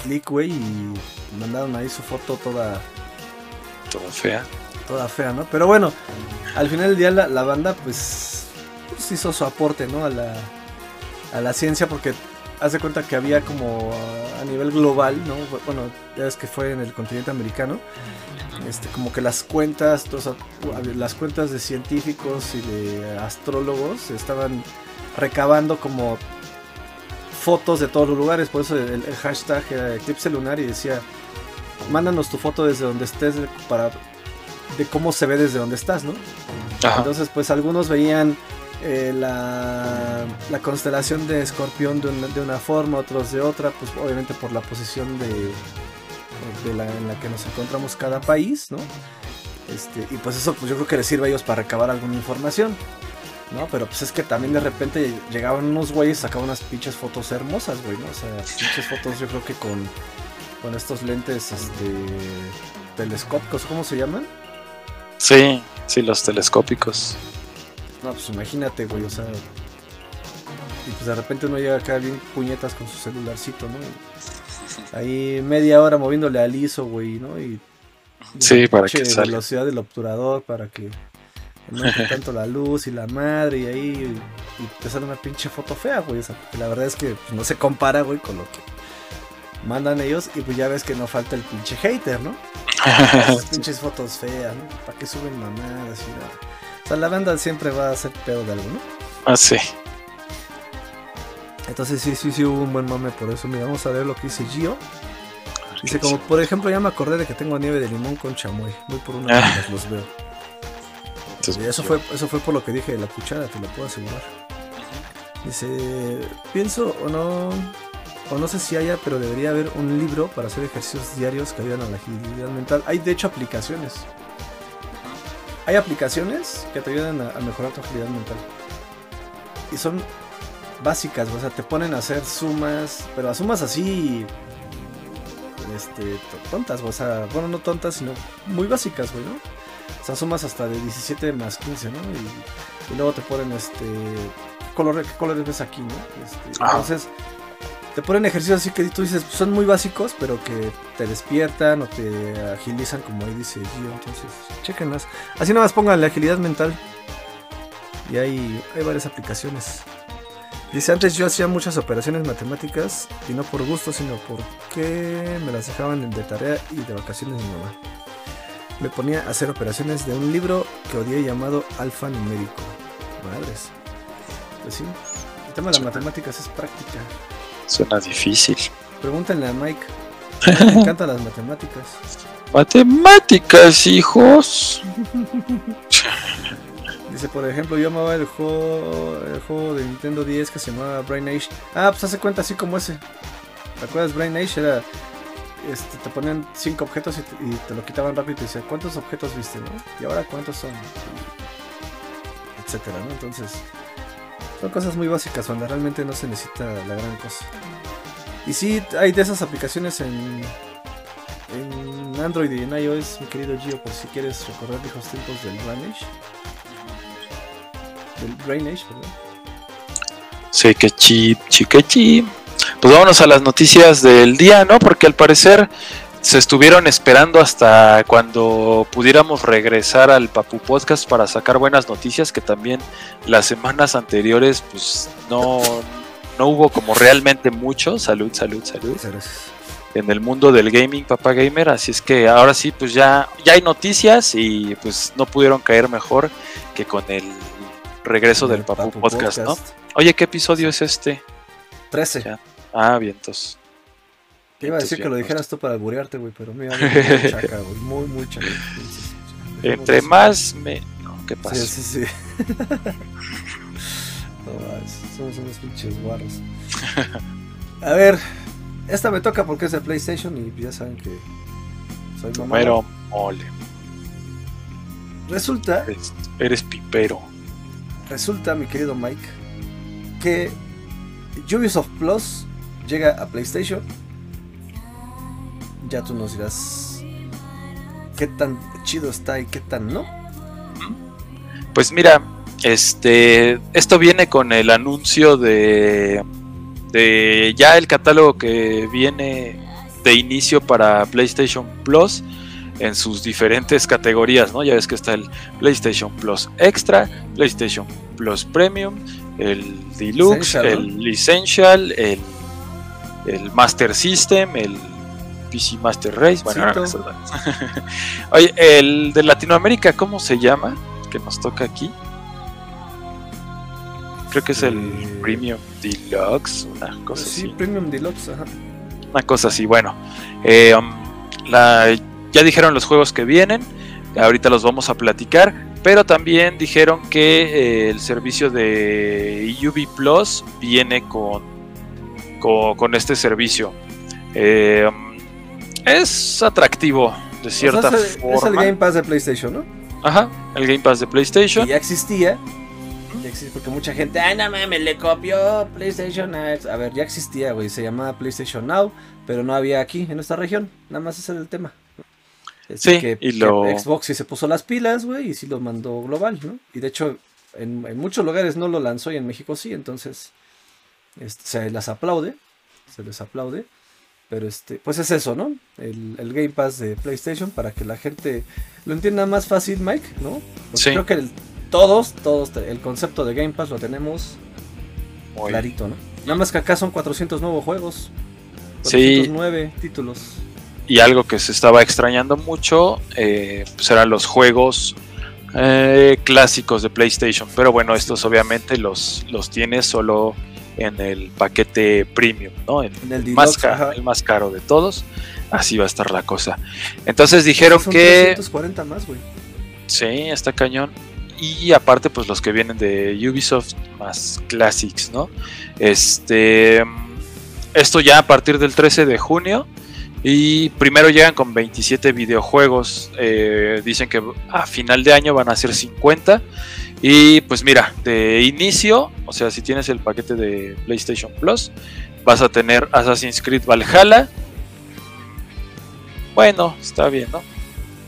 clic, güey, y mandaron ahí su foto toda. Toda fea. Toda fea, ¿no? Pero bueno, al final del día la, banda, pues, pues, hizo su aporte, ¿no? A la, a la ciencia, porque hace cuenta que había como a, nivel global, ¿no? Bueno, ya ves que fue en el continente americano, este, como que las cuentas, las cuentas de científicos y de astrólogos estaban recabando como fotos de todos los lugares, por eso el, el hashtag era Eclipse Lunar y decía, mándanos tu foto desde donde estés para de cómo se ve desde donde estás, ¿no? Ajá. Entonces, pues algunos veían eh, la, la constelación de Escorpión de una, de una forma, otros de otra, pues obviamente por la posición de, de la, en la que nos encontramos cada país, ¿no? Este, y pues eso pues yo creo que les sirve a ellos para recabar alguna información. ¿no? Pero pues es que también de repente llegaban unos güeyes, sacaban unas pinches fotos hermosas, güey, ¿no? O sea, pinches fotos yo creo que con, con estos lentes este, telescópicos, ¿cómo se llaman? Sí, sí, los telescópicos. No, pues imagínate, güey, o sea. Y pues de repente uno llega acá bien puñetas con su celularcito, ¿no? Ahí media hora moviéndole al ISO, güey, ¿no? Y. Sí, para pinche que salga. velocidad del obturador, para que no entre [LAUGHS] tanto la luz y la madre, y ahí. Y te sale una pinche foto fea, güey. O sea, porque la verdad es que pues, no se compara, güey, con lo que mandan ellos. Y pues ya ves que no falta el pinche hater, ¿no? [LAUGHS] Esas pinches fotos feas, ¿no? ¿Para qué suben mamadas y nada? O sea, la banda siempre va a hacer pedo de algo, ¿no? Ah, sí. Entonces sí, sí, sí hubo un buen mame por eso. Mira, vamos a ver lo que dice Gio. Dice como, por ejemplo, ya me acordé de que tengo nieve de limón con chamoy. Voy por una Ah. los veo. Entonces, eso fue, eso fue por lo que dije de la cuchara, te lo puedo asegurar. Dice, pienso o no, o no sé si haya, pero debería haber un libro para hacer ejercicios diarios que ayudan a la agilidad mental. Hay de hecho aplicaciones. Hay aplicaciones que te ayudan a, a mejorar tu agilidad mental. Y son básicas, o sea, te ponen a hacer sumas, pero a sumas así, este, to- tontas, o sea, bueno, no tontas, sino muy básicas, güey, ¿no? O sea, sumas hasta de 17 más 15, ¿no? Y, y luego te ponen, este, ¿qué, color, qué colores ves aquí, ¿no? Este, Ajá. entonces, te ponen ejercicios así que tú dices, son muy básicos, pero que te despiertan o te agilizan, como ahí dice Gio, entonces, chequenlas. Así nada más pongan la agilidad mental. Y hay, hay varias aplicaciones. Dice, antes yo hacía muchas operaciones matemáticas y no por gusto, sino porque me las dejaban de tarea y de vacaciones mi mamá. Me ponía a hacer operaciones de un libro que odié llamado Alfa Numérico. Madres. Pues sí, el tema de las matemáticas es práctica. Suena difícil. Pregúntenle a Mike. [LAUGHS] Le encantan las matemáticas. Matemáticas, hijos. [LAUGHS] Dice, por ejemplo, yo amaba el juego, el juego de Nintendo 10 que se llamaba Brain Age. Ah, pues hace cuenta así como ese. ¿Te acuerdas? Brain Age era. Este, te ponían cinco objetos y te, lo quitaban rápido y decían, ¿cuántos objetos viste, no? Y ahora, ¿cuántos son? Etcétera, ¿no? Entonces, son cosas muy básicas donde realmente no se necesita la gran cosa. Y sí, hay de esas aplicaciones en, en Android y en iOS, mi querido Gio, por si quieres recordar viejos tiempos del Brain Age. Del Brain Age, perdón. Sí, que chip, chique chip. Pues vámonos a las noticias del día, ¿no? Porque al parecer se estuvieron esperando hasta cuando pudiéramos regresar al Papu Podcast para sacar buenas noticias, que también las semanas anteriores, pues no, no hubo como realmente mucho. Salud, salud, salud. Gracias. En el mundo del gaming, papá gamer. Así es que ahora sí, pues ya, ya hay noticias y pues no pudieron caer mejor que con el regreso del El Papu, Papu Podcast, ¿no? Oye, ¿qué episodio es este? 13. Ya. Ah, vientos. Te iba a decir que lo dijeras tú para alburearte, güey, pero mira, [LAUGHS] muy chaca, güey. Muy, muy chaca. Entre más me. No, ¿qué pasa? Sí, sí, sí. [LAUGHS] no, somos unos pinches guarros. A ver, esta me toca porque es de PlayStation y ya saben que soy mamá. Número mole. Resulta, Eres, eres pipero. Resulta, mi querido Mike, que Ubisoft Plus llega a PlayStation. Ya tú nos dirás qué tan chido está y qué tan no. Pues mira, este. Esto viene con el anuncio de. De ya el catálogo que viene de inicio para PlayStation Plus en sus diferentes categorías, ¿no? Ya ves que está el PlayStation Plus Extra, PlayStation Plus Premium, el Deluxe, Essential, ¿no? el Essential, el, el Master System, el PC Master Race. Bueno, [LAUGHS] Oye, el de Latinoamérica, ¿cómo se llama? Que nos toca aquí. Creo que es el Eh, Premium Deluxe, una cosa Sí, así. Premium Deluxe, ajá. Una cosa así, bueno. eh, um, la- ya dijeron los juegos que vienen, ahorita los vamos a platicar, pero también dijeron que eh, el servicio de UV Plus viene con, con, con este servicio. Eh, es atractivo de cierta O sea, es, el- es el forma. Game Pass de PlayStation, ¿no? Ajá, el Game Pass de Que PlayStation. ya existía. Ya porque mucha gente, ay, no mames, le copió PlayStation. A a ver, ya existía, güey. Se llamaba PlayStation Now, pero no había aquí, en esta región. Nada más ese era el tema. Es Sí, que, y que lo- Xbox sí se puso las pilas, güey, y sí lo mandó global, ¿no? Y de hecho, en, en muchos lugares no lo lanzó y en México sí, entonces este, se las aplaude, se les aplaude. Pero este, pues es eso, ¿no? El, el Game Pass de PlayStation para que la gente lo entienda más fácil, Mike, ¿no? Porque Sí. creo que el- todos, todos, el concepto de Game Pass lo tenemos Muy- clarito, ¿no? Nada más que acá son 400 nuevos juegos. Sí. 409 títulos. Y algo que se estaba extrañando mucho eh, pues eran los juegos eh, clásicos de PlayStation. Pero bueno, estos obviamente los, los tienes solo en el paquete premium, ¿no? En En el el, más Deluxe, ca- ajá. el más caro de todos. Así va a estar la cosa. Entonces dijeron Son que 340 más, güey. sí, está cañón. Y aparte, pues los que vienen de Ubisoft más Classics, ¿no? Este. Esto ya a partir del 13 de junio. Y primero llegan con 27 videojuegos. eh, dicen que a final de año van a ser 50. Y pues mira, de inicio, o sea, si tienes el paquete de PlayStation Plus, vas a tener Assassin's Creed Valhalla. Bueno, está bien, ¿no?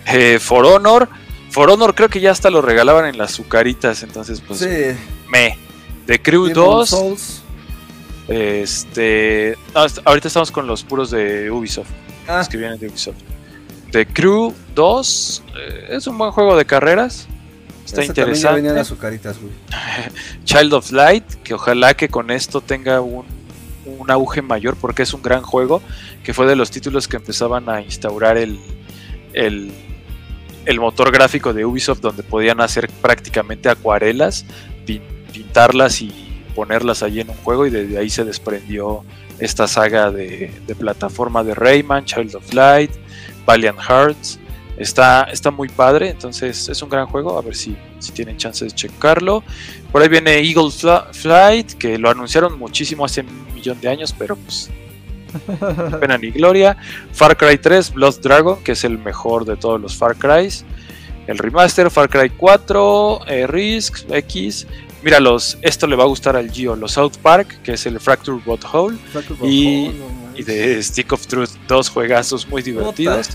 Eh, For Honor. For Honor creo que ya hasta lo regalaban en las azucaritas, entonces pues sí. me. The Crew Demon 2. Souls. Este. no, ahorita estamos con los puros de Ubisoft. Ah, Los que vienen de Ubisoft. The Crew 2. eh, es un buen juego de carreras. Está ya interesante. venían azucaritas, güey. [LAUGHS] Child of Light, que ojalá que con esto tenga un, un auge mayor, porque es un gran juego, que fue de los títulos que empezaban a instaurar el, el, el motor gráfico de Ubisoft, donde podían hacer prácticamente acuarelas, pin- pintarlas y ponerlas allí en un juego, y desde ahí se desprendió esta saga de, de plataforma de Rayman, Child of Light, Valiant Hearts. Está, está muy padre, entonces es un gran juego, a ver si, si tienen chance de checarlo. Por ahí viene Eagle Flight, que lo anunciaron muchísimo hace un millón de años, pero pues [LAUGHS] pena ni gloria. Far Cry 3, Blood Dragon, que es el mejor de todos los Far Crys. El remaster, Far Cry 4, eh, Risk, X. Mira, los, esto le va a gustar al Gio, los South Park, que es el Fracture But Whole, Y- y de Stick of Truth, dos juegazos muy divertidos.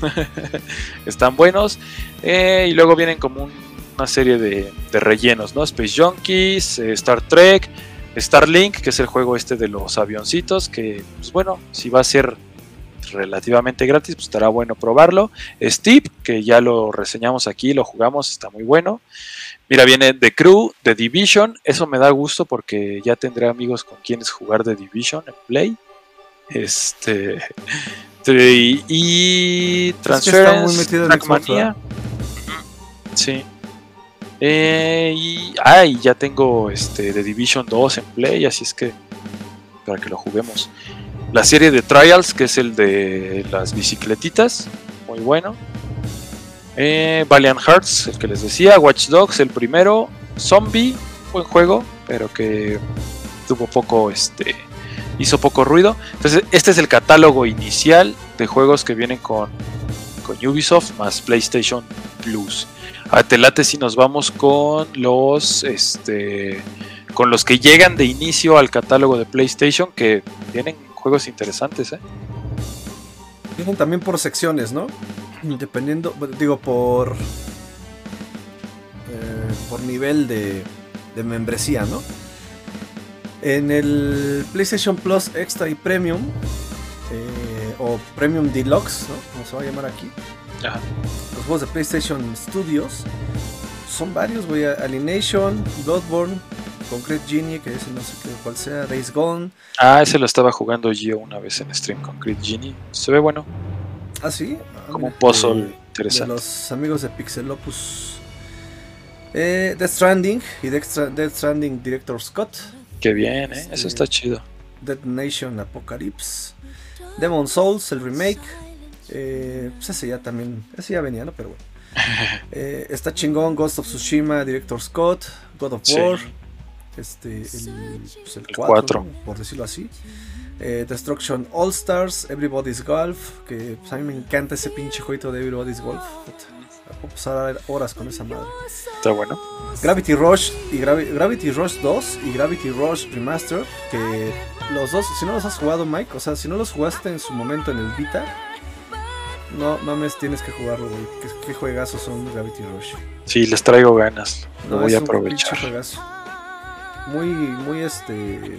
[LAUGHS] Están buenos. Eh, y luego vienen como un- una serie de, de rellenos, ¿no? Space Junkies, eh, Star Trek, Starlink, que es el juego este de los avioncitos, que, pues bueno, si va a ser relativamente gratis, pues estará bueno probarlo. Steep, que ya lo reseñamos aquí, lo jugamos, está muy bueno. Mira, viene The Crew, The Division, eso me da gusto porque ya tendré amigos con quienes jugar The Division en Play. Este. [LAUGHS] Y, Transference, metido en Trackmania. Sí. Eh, y, ah, y ya tengo este The Division 2 en Play, así es que para que lo juguemos. La serie de Trials, que es el de las bicicletitas, muy bueno. Eh, Valiant Hearts, el que les decía, Watch Dogs, el primero, Zombie, buen juego, pero que tuvo poco, este, hizo poco ruido. Entonces, este es el catálogo inicial de juegos que vienen con, con Ubisoft más PlayStation Plus. A Telate si nos vamos con los, este, con los que llegan de inicio al catálogo de PlayStation, que tienen juegos interesantes, ¿eh? Vienen también por secciones, ¿no? Dependiendo, digo, por. eh, por nivel de, de membresía, ¿no? En el PlayStation Plus Extra y Premium, eh, o Premium Deluxe, ¿no? Como se va a llamar aquí. Ajá. Los juegos de PlayStation Studios son varios, güey. Alienation, Bloodborne, Concrete Genie, que ese no sé qué, cuál sea, Days Gone. Ah, ese lo estaba jugando yo una vez en stream con Crit Genie. Se ve bueno, Ah, sí. Como un puzzle de- De interesante. los amigos de Pixelopus. Eh, Death Stranding y Death, Stra- Death Stranding Director Scott. Qué bien, ¿eh? Eso está chido. Dead Nation Apocalypse. Demon Souls, el remake. Eh, pues ese ya también. Ese ya venía, ¿no? Pero bueno. [LAUGHS] Eh, está chingón Ghost of Tsushima, Director Scott, God of Sí. War. Este, el, pues el El 4, cuatro. ¿no? por decirlo así. Eh, Destruction All Stars, Everybody's Golf. Que pues, a mí me encanta ese pinche jueguito de Everybody's Golf. Puedo pasar horas con esa madre. Está bueno. Gravity Rush y Gravi- Gravity Rush 2 y Gravity Rush Remaster, que los dos, si no los has jugado Mike, o sea, si no los jugaste en su momento en el Vita, no mames, tienes que jugarlo, güey. ¿Qué, qué juegazos son Gravity Rush? Sí, les traigo ganas. Lo No, voy a aprovechar. Muy, muy este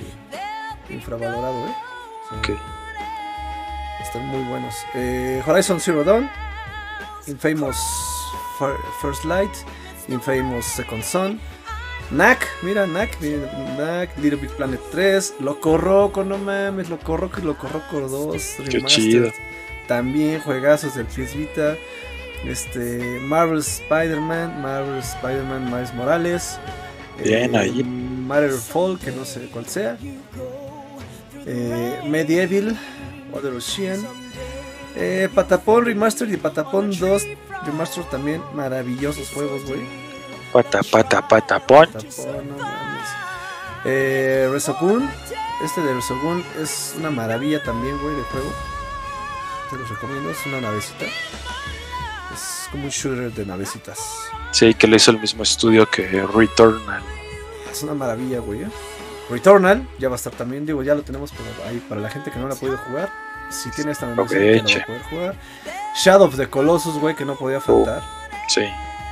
infravalorado, eh. Están muy buenos. Eh, Horizon Zero Dawn, Infamous Fir- First Light, Infamous Second Son, Knack, mira, Knack, Knack, Little Big Planet 3, Loco Roco, no mames, Loco Roco y Loco Roco 2, Qué chido. También juegazos del PS Vita. Este, Marvel Spider-Man, Marvel Spider-Man Miles Morales. Bien, eh, ahí. Matterfall, que no sé cuál sea. Eh, Medieval, Other Ocean. Eh, Patapon Remastered y Patapon 2 Remastered también. Maravillosos juegos, güey. Pata, pata, no mames. Eh, Resogun. Este de Resogun es una maravilla también, güey, de juego. Te los recomiendo, es una navecita. Es como un shooter de navecitas. Sí, que lo hizo el mismo estudio que Returnal. Es una maravilla, güey. ¿eh? Returnal ya va a estar también, digo, ya lo tenemos pero ahí para la gente que no la ha podido jugar. Si tiene esta membresía, que no va a poder jugar. Shadow of the Colossus, güey, que no podía faltar. Sí.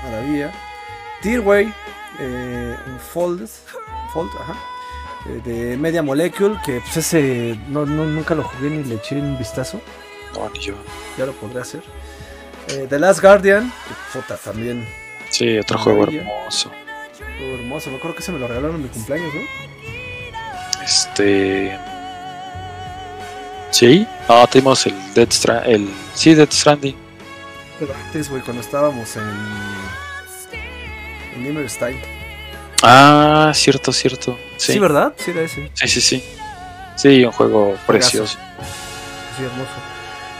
Maravilla. Tearway, eh, Unfolded, Fold, ajá, eh, de Media Molecule, que pues ese no, no- nunca lo jugué ni le eché un vistazo. No, ni yo. Ya lo podré hacer. Eh, The Last Guardian, que puta, también. Sí, otro juego hermoso. Juego hermoso. Me acuerdo que se me lo regalaron en mi cumpleaños, ¿no? Este. Sí. No, tenemos el Dead Stranding. El... Sí, Dead Stranding. Pero antes, güey, cuando estábamos en. En Gamer Style. Ah, cierto, cierto. Sí, sí, ¿verdad? Sí, era ese. sí, sí. Sí, un juego precioso. Sí, hermoso.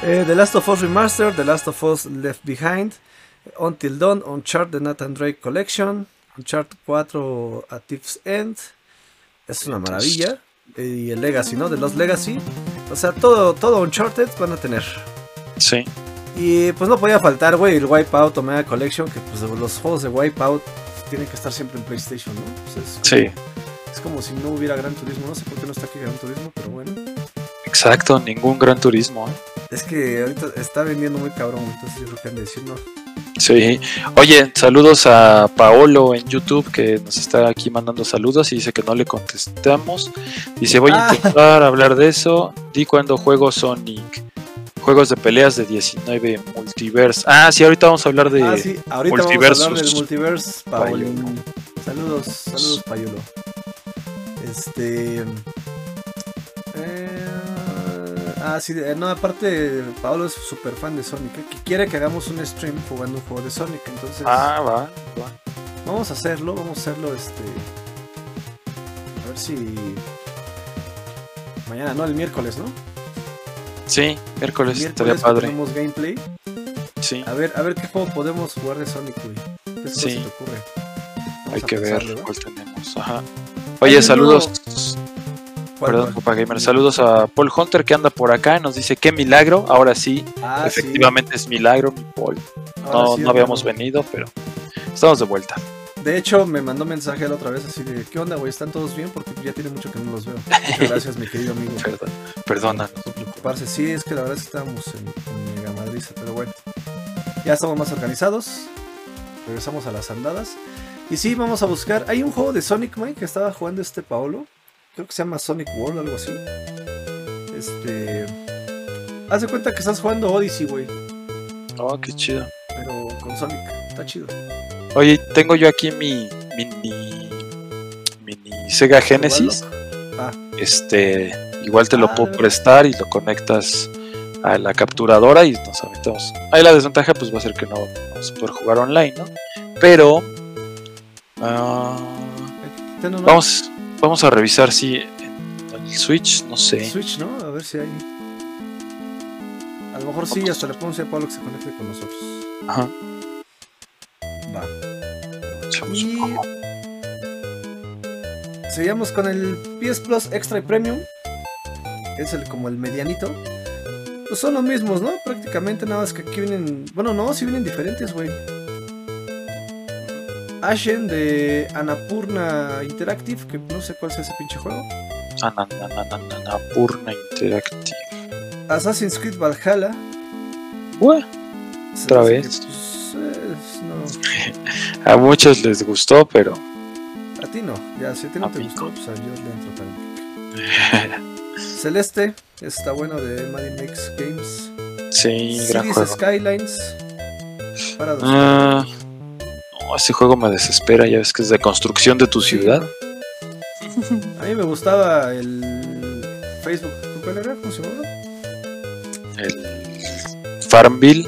Eh, The Last of Us Remastered, The Last of Us Left Behind, Until Dawn, Uncharted The Nathan Drake Collection, Uncharted 4 A Thief's End. Es una maravilla. Y el Legacy, ¿no? De los Legacy. O sea, todo, todo Uncharted van a tener. Sí, Y pues no podía faltar, güey, el Wipeout Omega Collection, que pues los juegos de Wipeout tienen que estar siempre en PlayStation, ¿no? Pues, es como- sí. Es como si no hubiera Gran Turismo, no sé por qué no está aquí Gran Turismo, pero bueno. Exacto, ningún gran turismo. ¿eh? Es que ahorita está vendiendo muy cabrón, entonces yo creo que han de decir no. Sí. Oye, saludos a Paolo en YouTube que nos está aquí mandando saludos y dice que no le contestamos. Dice, voy a Ah. intentar hablar de eso. Di cuando juego Sonic. Juegos de peleas de 19 multiverse. Ah, sí, ahorita vamos a hablar de... ah, sí, ahorita vamos a hablar del multiverse. Payolo. Saludos, saludos, Payolo. Este. Eh, ah, sí, eh, no, aparte, Paolo es súper fan de Sonic, eh, que quiere que hagamos un stream jugando un juego de Sonic, entonces. Ah, va, va. Vamos a hacerlo, vamos a hacerlo este. A ver si. Mañana, no, el miércoles, ¿no? Sí, miércoles, estaría miércoles que padre. tenemos gameplay. Sí, A ver, a ver qué juego podemos jugar de Sonic, güey. ¿Qué Sí. se te ocurre? Vamos hay que ver ¿va? cuál tenemos. Ajá. Oye, saludos. ¿Cuál, Perdón? Papá Gamer. Saludos a Paul Hunter que anda por acá. Nos dice qué milagro. Ahora sí, Ah, sí. efectivamente es milagro, mi Paul. Ahora No, sí, no habíamos venido, pero estamos de vuelta. De hecho, me mandó mensaje la otra vez así de, ¿qué onda, güey? ¿Están todos bien? Porque ya tiene mucho que no los veo. Muchas [LAUGHS] gracias, mi querido amigo. Perdón, perdónanos. Por preocuparse. Sí, es que la verdad es que estábamos en, en Mega Madriza, pero bueno. Ya estamos más organizados. Regresamos a las andadas. Y sí, vamos a buscar. Hay un juego de Sonic, Mike, que estaba jugando este Paolo. Creo que se llama Sonic World, algo así. Este. Haz de cuenta que estás jugando Odyssey, güey. Oh, qué chido. Pero con Sonic. Está chido. Oye, tengo yo aquí mi mini, mini Sega Genesis. Ah, Este, igual te lo Ah, puedo prestar y lo conectas a la capturadora y nos aventamos. Ahí la desventaja pues va a ser que no vamos a poder jugar online, ¿no? Pero no- vamos, vamos a revisar si en el Switch, no sé. Switch, ¿no? A ver si hay. A lo mejor sí, hasta le podemos decir a Pablo que se conecte con nosotros. Ajá. Va. echamos Y- un. Seguimos con el PS Plus Extra y Premium. Es el como el medianito. Pues son los mismos, ¿no? Prácticamente nada más que aquí vienen. Bueno, no, sí vienen diferentes, güey. Ashen de Anapurna Interactive, que no sé cuál sea ese pinche juego. Anananananapurna Interactive. Assassin's Creed Valhalla. Se Otra vez. que, pues, es- no. [LAUGHS] a muchos les gustó, pero A ti no, ya si a ti no A te gustó, pues a yo le entro también. [LAUGHS] Celeste, está bueno de Maddie Makes Games. sí, gran Cities juego. Skylines. Para dos. Ah, no, ese juego me desespera, ya ves que es de construcción de tu ciudad. A mí me gustaba el Facebook. ¿Cuál era? ¿Cómo se llamaba? El Farmville,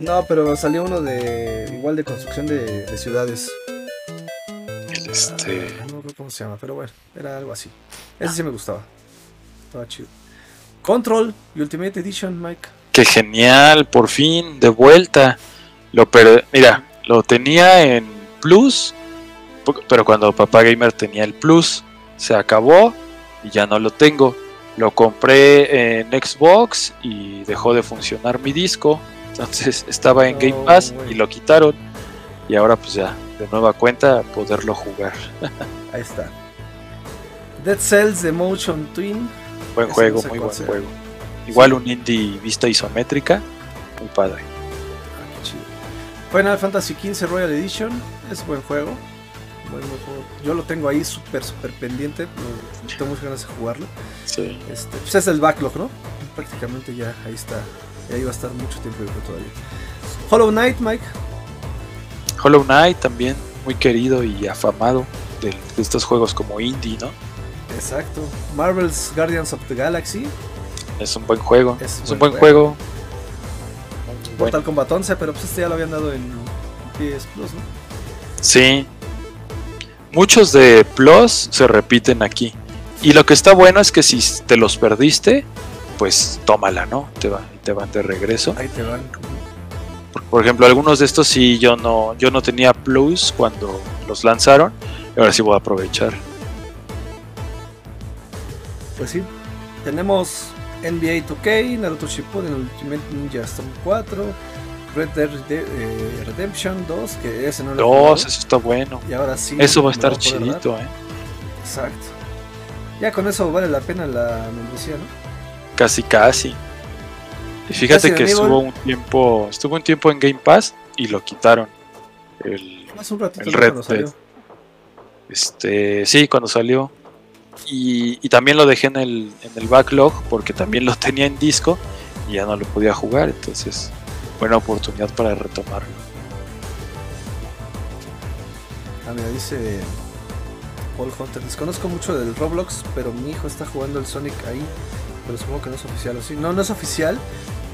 No, pero salió uno de igual de construcción de, de ciudades. el este. Ah, no recuerdo cómo se llama, pero bueno, era algo así. Ese sí me gustaba. Estaba chido. Control y Ultimate Edition, Mike. Qué genial, por fin, de vuelta. Lo per- Mira, lo tenía en Plus, pero cuando Papá Gamer tenía el Plus, se acabó y ya no lo tengo. Lo compré en Xbox y dejó de funcionar mi disco. Entonces [LAUGHS] estaba en Game Pass y lo quitaron. Y ahora pues ya, de nueva cuenta, poderlo jugar. [LAUGHS] Ahí está. Dead Cells de Motion Twin. Buen juego, no sé muy buen sea. juego. Igual un indie vista isométrica, muy padre. Final Fantasy XV Royal Edition. Es buen juego. Buen, juego. Yo lo tengo ahí súper, súper pendiente. Tengo muchas ganas de jugarlo. Sí. Este, pues es el backlog, ¿no? Prácticamente ya ahí está. Y ahí va a estar mucho tiempo todavía. Hollow Knight, Mike. Hollow Knight también, muy querido y afamado de, de estos juegos como indie, ¿no? Exacto. Marvel's Guardians of the Galaxy. Es un buen juego. Es Es, buen un buen juego. juego. Mortal Kombat 11, pero pues este ya lo habían dado en PS Plus, ¿no? Sí. Muchos de Plus se repiten aquí. Y lo que está bueno es que si te los perdiste, pues tómala, ¿no? Te, va- te van de regreso. Ahí te van. Por, por ejemplo, algunos de estos sí yo no, yo no tenía Plus cuando los lanzaron. Y ahora sí voy a aprovechar. Pues sí. Tenemos NBA 2K, Naruto Shippuden, Ultimate Ninja Storm 4, Red Dead eh, Redemption 2, que ese no lo he Dos, jugado. eso está bueno. Y ahora sí. Eso va a estar dar. chidito, ¿eh? Exacto. Ya con eso vale la pena la membresía, ¿no? Casi, casi. Y fíjate que estuvo un tiempo, estuvo un tiempo en Game Pass y lo quitaron. El, Hace un ratito El. Red salió. este, sí, cuando salió. Y, también lo dejé en el, en el backlog porque también lo [LAUGHS] tenía en disco y ya no lo podía jugar. Entonces, buena oportunidad para retomarlo. Ah, mira, dice Paul Hunter. Desconozco mucho del Roblox, pero mi hijo está jugando el Sonic ahí. Pero supongo que no es oficial, ¿o sí? No, no es oficial,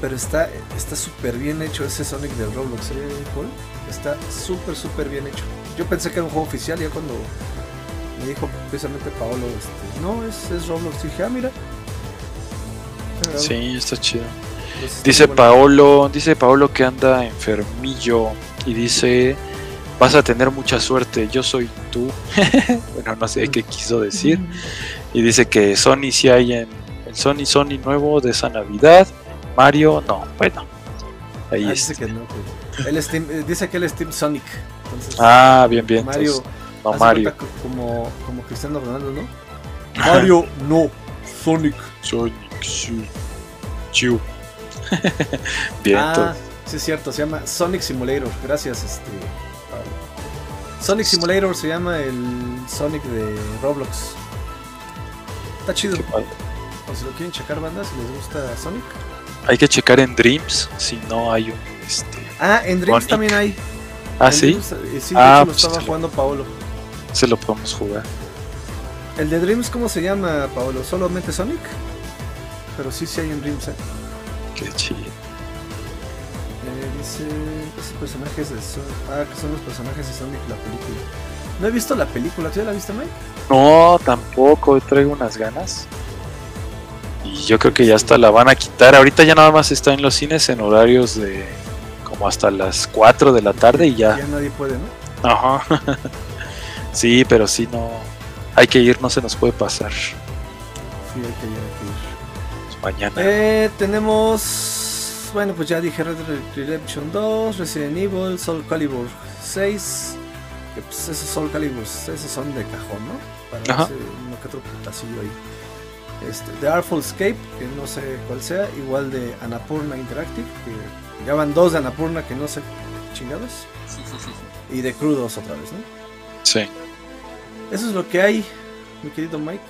pero está está súper bien hecho ese Sonic del Roblox, ¿eh, Paul? Está súper, súper bien hecho. Yo pensé que era un juego oficial, ya cuando me dijo precisamente Paolo, este, no, es, es Roblox. Y dije, ah, mira. Sí, está chido. Entonces, Dice bueno. Paolo, dice Paolo que anda enfermillo y dice vas a tener mucha suerte, yo soy tú. [LAUGHS] bueno, no sé qué quiso decir. Y dice que Sony sí hay en el Sony Sony nuevo de esa Navidad. Mario, no, bueno. Ahí Ah, está. dice que no, que- él es Team- eh, dice que él es Team Sonic. Entonces, Ah, bien, bien. Mario, entonces, no Mario. Como, como Cristiano Ronaldo, ¿no? Mario, no. Sonic. Sonic, sí. Chiu. [LAUGHS] bien, ah, sí es cierto, se llama Sonic Simulator. Gracias, este. Pablo. Sonic Simulator se llama el Sonic de Roblox. Está chido. O si lo quieren checar, bandas, si les gusta Sonic. Hay que checar en Dreams si no hay un este. Ah, en Dreams Sonic. también hay. Ah, En sí, Dreams, eh, sí, Ah, hecho lo pues estaba jugando Paolo. Se lo podemos jugar. El de Dreams, ¿cómo se llama, Paolo? ¿Solamente Sonic? Pero sí, sí hay en Dreams, ¿eh? Qué chido. Eh, dice esos personajes de Sonic. Ah, que son los personajes de Sonic la película. No he visto la película, ¿tú ya la viste, Mike? No, tampoco, traigo unas ganas. Y yo creo que ya hasta la van a quitar. Ahorita ya nada más está en los cines en horarios de como hasta las 4 de la tarde y ya. Ya nadie puede, ¿no? Ajá. [LAUGHS] sí, pero sí, no. Hay que ir, no se nos puede pasar. Sí, hay que ir, hay que ir. Pues mañana. Eh, tenemos. Bueno, pues ya dije Red Redemption 2, Resident Evil, Soul Calibur 6. Que pues esos Soul Calibur, esos son de cajón, ¿no? Para Ajá. ese uno que otro putacillo ahí. Este, The Artful Escape, que no sé cuál sea, igual de Anapurna Interactive, que ya van dos de Anapurna que no sé chingados. Y de Crudos otra vez, ¿no? Sí. Eso es lo que hay, mi querido Mike.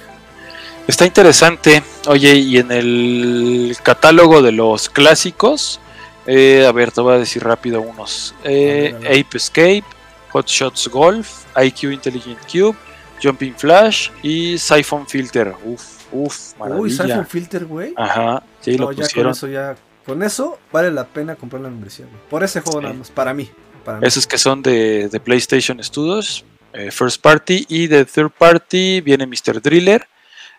Está interesante. Oye, y en el catálogo de los clásicos, eh, a ver, te voy a decir rápido unos. Eh. Ape Escape, Hot Shots Golf, IQ Intelligent Cube, Jumping Flash y Siphon Filter. Uf, uf, Uy, maravilla. Siphon Filter, güey. Ajá, sí, lo ya con pusieron. eso ya. Con eso vale la pena comprar la membresía. Por ese juego Sí. nada más. Para mí. Para mí. Esos que son de, de PlayStation Studios, eh, First Party, y de Third Party viene Mr. Driller,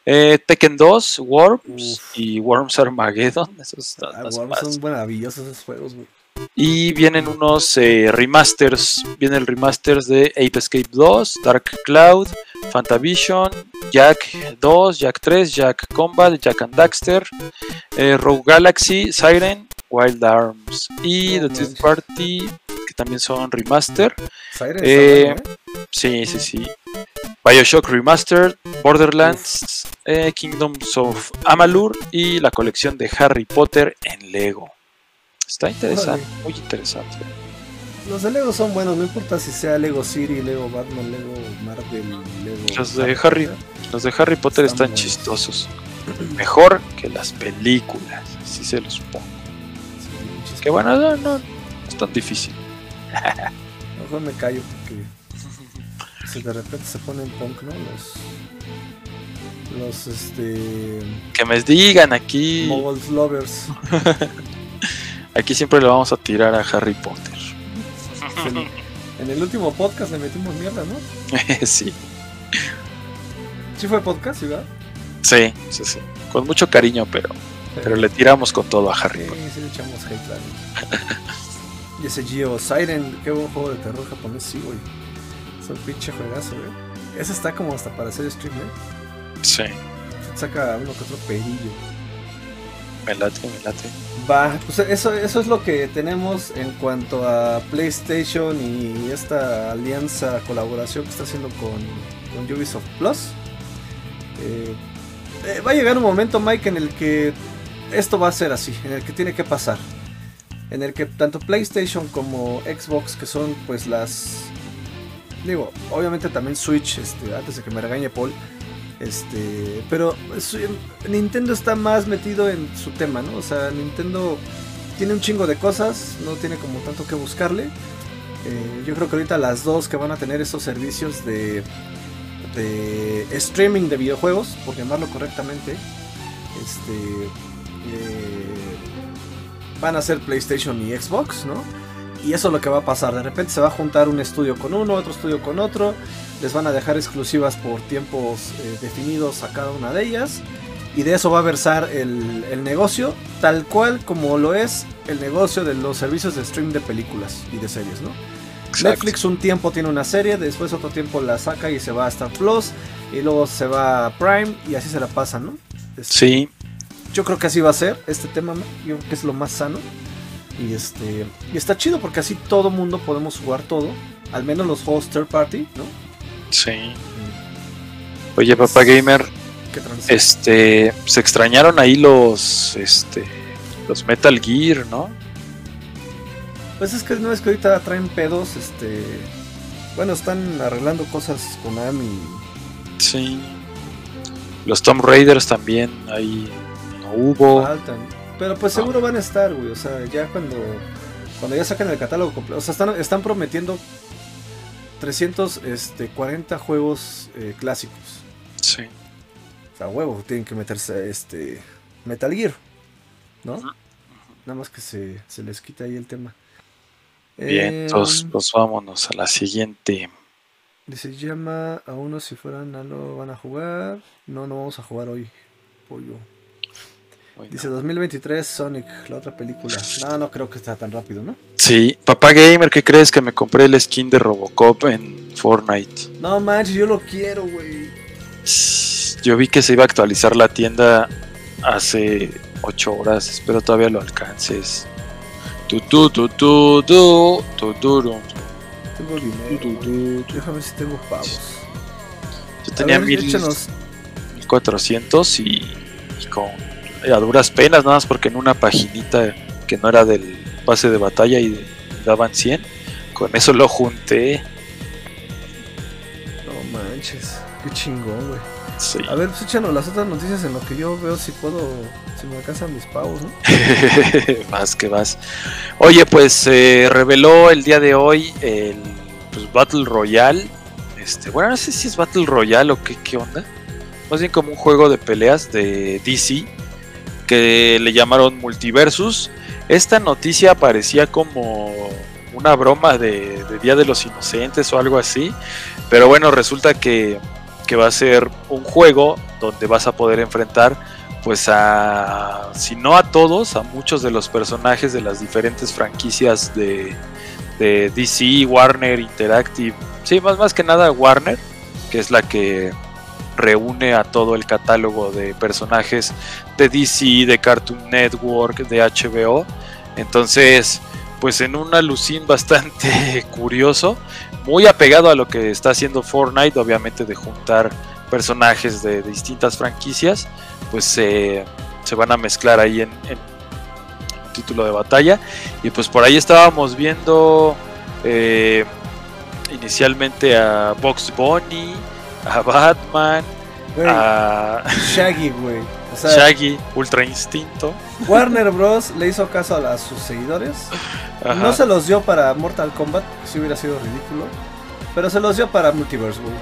eh, Tekken 2, Worms Uf. y Worms Armageddon. [LAUGHS] Esos Ah, guau, más. son maravillosos esos juegos, güey. Y vienen unos eh, remasters. Viene el remasters de Ape Escape 2, Dark Cloud, Fantavision, Jack 2, Jack 3, Jack Combat, Jack and Daxter, eh, Rogue Galaxy, Siren, Wild Arms. Y The Third. Party, también son remaster. Siren Eh, ¿eh? Sí, sí, sí. Bioshock Remastered, Borderlands, eh, Kingdoms of Amalur y la colección de Harry Potter en Lego. Está interesante, muy interesante. Los de Lego son buenos, no importa si sea Lego City, Lego Batman, Lego Marvel, Lego. Los de Harry. Los de Harry Potter Están están chistosos. [CLEARS THROAT] Mejor que las películas, si se los pongo. Sí, Que bueno, no, no, no es tan difícil. Mejor me callo porque. Si de repente se ponen punk, ¿no? Los. Los este. Que me digan aquí. Moguls Lovers. [LAUGHS] Aquí siempre le vamos a tirar a Harry Potter. En, en el último podcast le metimos mierda, ¿no? [LAUGHS] sí, Sí fue podcast, ¿sí, verdad? sí, sí, sí. Con mucho cariño, pero, pero le tiramos con todo a Harry Sí, sí le echamos hate. [LAUGHS] y ese Geo Siren, qué buen juego de terror japonés, sí, güey. Es un pinche juegazo, güey. Ese está como hasta para hacer stream, ¿eh? Sí, Saca uno que otro perillo. me late, me late. Va, pues eso, eso es lo que tenemos en cuanto a PlayStation y esta alianza, colaboración que está haciendo con, con Ubisoft Plus. Eh, eh, va a llegar un momento, Mike, en el que esto va a ser así, en el que tiene que pasar. En el que tanto PlayStation como Xbox, que son pues las... Digo, obviamente también Switch, este, antes de que me regañe Paul. Este, pero Nintendo está más metido en su tema, ¿no? O sea, Nintendo tiene un chingo de cosas, no tiene como tanto que buscarle. Eh, yo creo que ahorita las dos que van a tener esos servicios de, de streaming de videojuegos, por llamarlo correctamente, este, eh, van a ser PlayStation y Xbox, ¿no? Y eso es lo que va a pasar. De repente se va a juntar un estudio con uno, otro estudio con otro. Les van a dejar exclusivas por tiempos eh, definidos a cada una de ellas. Y de eso va a versar el, el negocio, tal cual como lo es el negocio de los servicios de stream de películas y de series, ¿no? Exacto. Netflix un tiempo tiene una serie, después otro tiempo la saca y se va a Star Plus, y luego se va a Prime y así se la pasan, ¿no? Este, Sí, Yo creo que así va a ser este tema, ¿no? yo creo que es lo más sano. Y este y está chido porque así todo mundo podemos jugar todo, al menos los juegos third party, ¿no? sí. Oye, papá gamer, Que trans- este, se extrañaron ahí los, este, los Metal Gear, ¿no? Pues es que no es que ahorita traen pedos, este bueno, están arreglando cosas con Ami. Sí. Los Tomb Raiders también ahí hubo. Faltan. Pero pues seguro van a estar, güey. O sea, ya cuando, cuando ya sacan el catálogo completo. O sea, están, están prometiendo 340 este, juegos eh, clásicos. Sí. O sea, huevo, tienen que meterse este Metal Gear. ¿No? Nada más que se, se les quita ahí el tema. Bien, Eh, entonces pues vámonos a la siguiente Dice, llama a uno si fueran a lo van a jugar. No, no vamos a jugar hoy. Pollo. Dice 2023 Sonic, la otra película. No, no creo que sea tan rápido, ¿no? Sí, papá gamer, ¿qué crees que me compré el skin de Robocop en Fortnite? No manches, yo lo quiero, güey. Yo vi que se iba a actualizar la tienda hace 8 horas, espero todavía lo alcances. Tu tu tu tu tu tu tu tu. Tengo dinero. Tu, tu, güey. tu. Déjame ver si tengo pavos. Yo tenía ver, mil- échanos. 1400 y, y con a duras penas, nada más porque en una paginita que no era del pase de batalla y daban 100, con eso lo junté. No manches, qué chingón, güey. Sí. A ver, pues échanos las otras noticias en lo que yo veo si puedo, si me alcanzan mis pavos, ¿no? [LAUGHS] más que más. Oye, pues se reveló el día de hoy el pues, Battle Royale. Este, bueno, no sé si es Battle Royale o qué, qué onda. Más bien como un juego de peleas de DC que le llamaron Multiversus. Esta noticia parecía como una broma de, Día de los Inocentes o algo así. Pero bueno, resulta que, que va a ser un juego donde vas a poder enfrentar pues a, si no a todos, a muchos de los personajes de las diferentes franquicias de, de DC, Warner, Interactive, sí, más, más que nada Warner, que es la que reúne a todo el catálogo de personajes de DC, de Cartoon Network, de HBO. Entonces, pues en un alucín bastante [LAUGHS] curioso, muy apegado a lo que está haciendo Fortnite, obviamente de juntar personajes de, distintas franquicias, pues se se van a mezclar ahí en, título de batalla. Y pues por ahí estábamos viendo eh, inicialmente a Box Bunny, a Batman, a Shaggy, güey. O sea, Shaggy, Ultra Instinto. Warner Bros. le hizo caso a, a sus seguidores. Ajá. No se los dio para Mortal Kombat, que si hubiera sido ridículo. Pero se los dio para Multiverse, güey.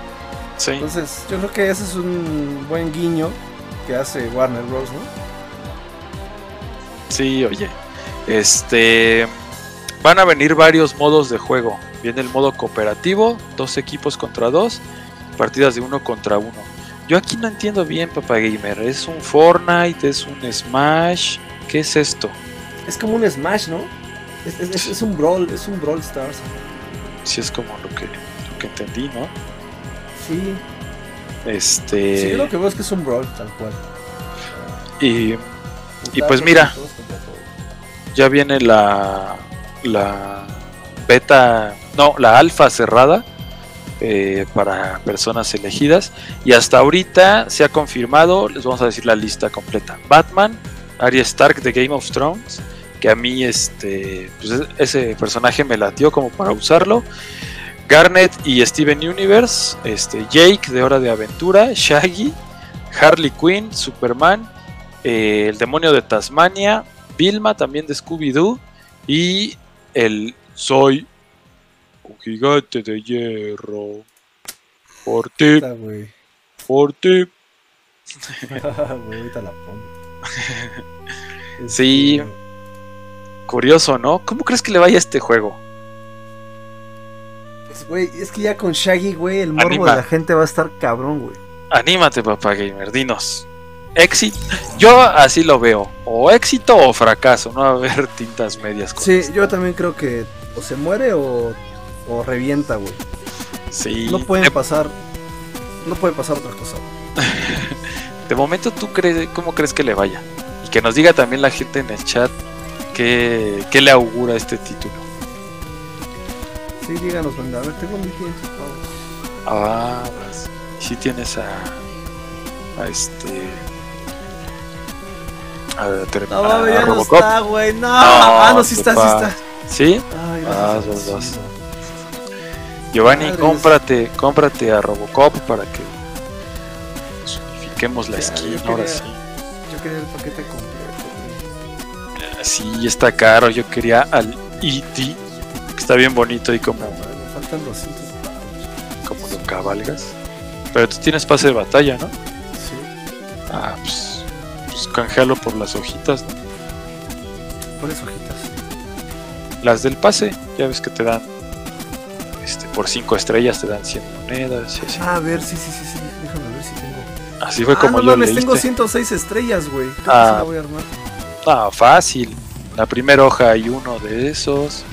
Sí. Entonces, yo creo que ese es un buen guiño que hace Warner Bros., ¿no? Sí, oye. Este. Van a venir varios modos de juego. Viene el modo cooperativo, dos equipos contra dos, partidas de uno contra uno. Yo aquí no entiendo bien, papá gamer. ¿Es un Fortnite? ¿Es un Smash? ¿Qué es esto? Es como un Smash, ¿no? Es, es- es- es un Brawl, es un Brawl Stars. Si es como lo que, lo que entendí, ¿no? Sí, Este. sí, yo lo que veo es que es un Brawl, tal cual. Y Y pues mira. ya viene la, la beta, no, la alfa cerrada eh, para personas elegidas. Y hasta ahorita se ha confirmado, les vamos a decir la lista completa. Batman, Arya Stark de Game of Thrones, que a mí este, pues es- ese personaje me latió como para usarlo. Garnet y Steven Universe, este, Jake de Hora de Aventura, Shaggy, Harley Quinn, Superman, eh, el demonio de Tasmania, Vilma también de Scooby-Doo y el Soy un gigante de hierro. Por ti, por ti. Güey, ahorita la pongo. [LAUGHS] Sí. Curioso, ¿no? ¿Cómo crees que le vaya a este juego? pues, güey, es que ya con Shaggy, güey, el morbo Anima. de la gente va a estar cabrón, güey. Anímate, papá gamer, dinos. Éxito. Yo así lo veo. O éxito o fracaso. No va a haber [LAUGHS] tintas medias. con Sí, esto. yo también creo que o se muere o, o revienta, güey. Sí. No pueden De, pasar. No puede pasar otra cosa. [LAUGHS] de momento, ¿tú crees, cómo crees que le vaya? Y que nos diga también la gente en el chat qué, qué le augura este título. Sí, díganos, banda. A ver, tengo 1500 pavos. Ah, pues, sí tienes a, a este. A, No, a ya no Robocop. está, güey. No. ah, no, sí está, sí está. ¿Sí? Ay, Ah, dos. sí, Giovanni, cómprate, cómprate a Robocop para que unifiquemos la Ya, skin. Ahora quería- sí. Yo quería el paquete completo, güey. Sí, está caro. Yo quería al E.T. que está bien bonito y como, me faltan 200 pavos. como lo cabalgas. Pero tú tienes pase de batalla, ¿no? Sí. Ah, pues, pues canjealo por las hojitas, ¿no? ¿Cuáles hojitas? Las del pase, ya ves que te dan este por 5 estrellas te dan 100 monedas. Ah, a ver, sí, sí, sí, sí. Déjame ver si tengo. Así fue como ah, no yo mames, leíste. tengo 106 estrellas, güey. Ah. voy a armar. Ah, fácil. La primera hoja hay uno de esos.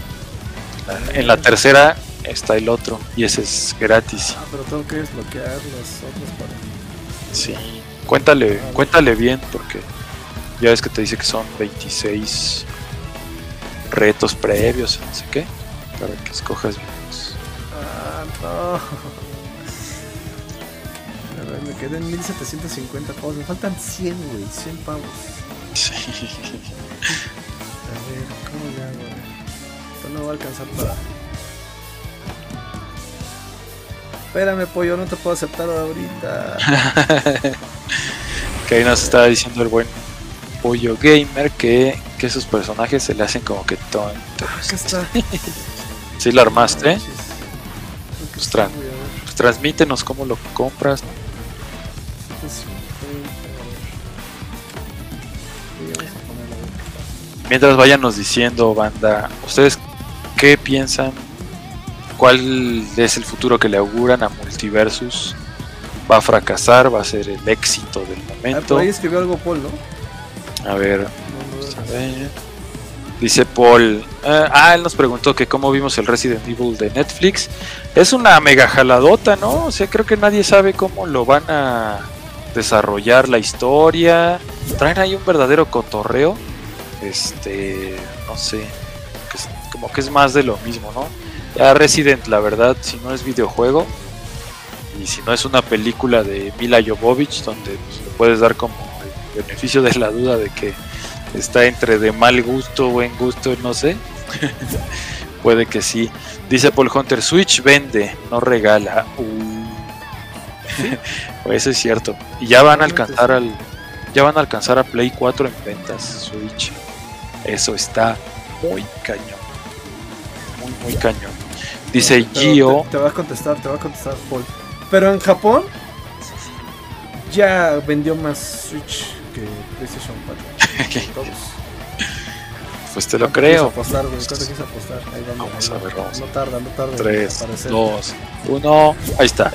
En la tercera está el otro. Y ese es gratis. Ah, pero tengo que desbloquear las otras para. Sí. Cuéntale, cuéntale bien porque ya ves que te dice que son 26 retos previos, no sé qué. Para que escojas bien. Ah, no. A ver, me quedé en 1750 pavos. Me faltan 100, güey. 100 pavos. Sí. A ver, ¿cómo le hago? Esto no va a alcanzar para. Espérame, pollo, no te puedo aceptar ahorita. [LAUGHS] que ahí nos estaba diciendo el buen Pollo Gamer que, que esos personajes se le hacen como que tontos. Acá está. [LAUGHS] ¿Sí lo armaste? Pues tra-. Pues transmítenos cómo lo compras. Mientras váyanos diciendo, banda, ¿ustedes qué piensan? ¿Cuál es el futuro que le auguran a Multiversus? ¿Va a fracasar? ¿Va a ser el éxito del Ah, momento? por ahí escribió algo Paul, ¿no? A ver, No, no, a ver. Dice Paul. eh, ah, él nos preguntó que cómo vimos el Resident Evil de Netflix. Es una mega jaladota, ¿no? O sea, creo que nadie sabe cómo lo van a desarrollar la historia. Traen ahí un verdadero cotorreo. Este, no sé. como que es más de lo mismo, ¿no? Ya Resident, la verdad, si no es videojuego y si no es una película de Mila Jovovich, donde pues, le puedes dar como el beneficio de la duda de que está entre de mal gusto, buen gusto, no sé. [LAUGHS] Puede que sí. Dice Paul Hunter, Switch vende, no regala. Uh. Pues [LAUGHS] eso es cierto. Y ya van a alcanzar al. Ya van a alcanzar a Play 4 en ventas Switch. Eso está muy cañón. Muy, muy cañón. Dice Gio. Te, te va a contestar, te va a contestar Paul. Pero en Japón ya vendió más Switch que PlayStation 4. [LAUGHS] Todos. Pues te lo ¿Cuánto creo. apostar, güey? ¿Cuánto quieres apostar? Ahí vamos, Vamos ahí a ver, vamos. No tarda, no tarda. en 3, aparecer. 2, 1. Ahí está.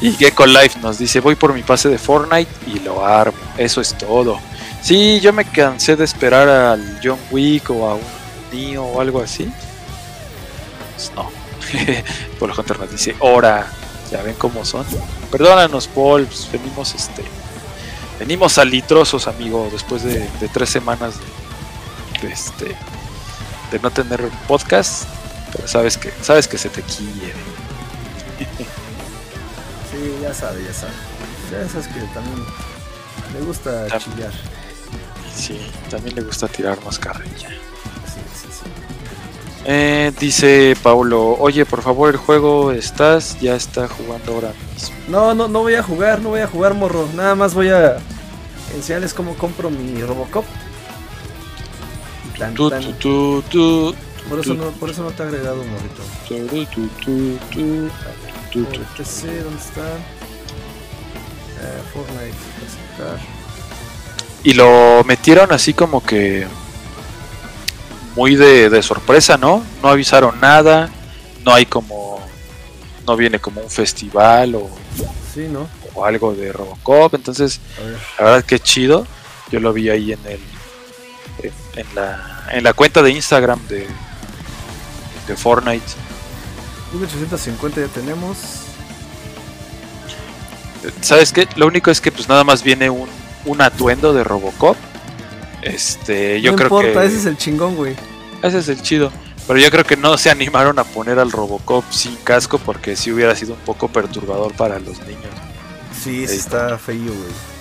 Y Gecko Life nos dice: Voy por mi pase de Fortnite y lo armo. Eso es todo. Sí, yo me cansé de esperar al John Wick o a un Neo o algo así. Pues no. [LAUGHS] Paul Hunter nos dice: Hora. Ya ven cómo son. Perdónanos, Paul. pues venimos este. Venimos salitrosos, amigo, después de, de tres semanas de, de este de no tener podcast. Pero sabes que sabes que se te quiere. [LAUGHS] Sí, ya sabe, ya sabe. Ya sabes que también le gusta Tam- chillar. Y sí, también le gusta tirar más carrilla. Sí, sí, sí. Eh, dice Paulo, oye, por favor, el juego estás, ya está jugando ahora. No, no, no voy a jugar, no voy a jugar, morro. Nada más voy a enseñarles cómo compro mi Robocop. Tan, Tu, tan. tu, tu, tu, Por, eso no, por eso no te he agregado, morrito. tu, tu, tu, tu, tu, tu, tu. Por PC, ¿dónde está? Eh, Fortnite, aceptar. Y lo metieron así como que muy de, de sorpresa, ¿no? No avisaron nada, no hay como, no viene como un festival o, Sí, ¿no? o algo de Robocop, entonces. La verdad que chido. Yo lo vi ahí en el en, en la en la cuenta de Instagram de de Fortnite. 1850 ya tenemos. ¿Sabes qué? Lo único es que pues nada más viene un, un atuendo de Robocop. Este, yo no creo importa, que ese es el chingón, güey. ese es el chido. Pero yo creo que no se animaron a poner al Robocop sin casco porque sí hubiera sido un poco perturbador para los niños. Sí, Ahí está feillo, güey.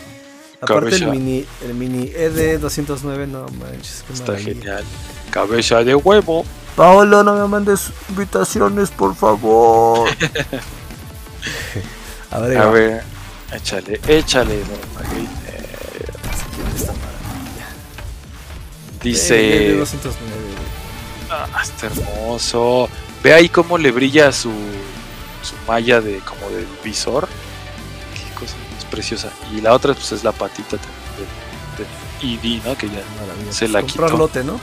Aparte el mini, el mini ED 209, no manches, qué Está maravilla. genial. Cabeza de huevo. Paolo, no me mandes invitaciones, por favor. [LAUGHS] a ver, A ver, échale, échale. ED Dice, 209, güey. Ah, está hermoso. Ve ahí cómo le brilla su, su malla de como del visor. Qué cosa más preciosa. Y la otra pues es la patita de, de ED, ¿no? Que ya Maravilla. Se Pues la comprar quitó. lote, ¿no?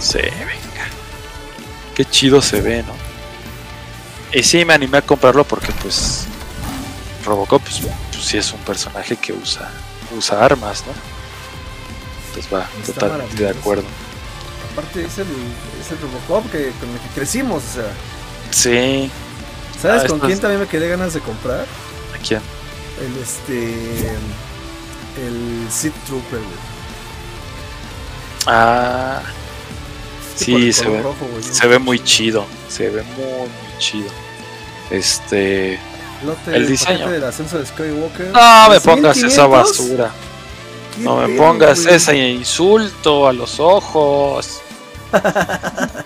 se venga. Qué chido se ve, ¿no? Y sí, me animé a comprarlo porque pues Robocop pues, pues sí es un personaje que usa usa armas, ¿no? Entonces va, Está totalmente de acuerdo. Aparte es el, es el Robocop que, con el que crecimos, o sea. Sí, ¿Sabes Ah, con quién es- también me quedé ganas de comprar? ¿a quién? El este. El Seed Trooper, güey. Ah, sí, se ve, rojo, güey. se ve muy chido, se ve muy, muy chido. Este... Lote, el diseño. del ascenso de Skywalker. No me 3,500. pongas esa basura. ¿Qué No me pongas ese insulto a los ojos. [LAUGHS]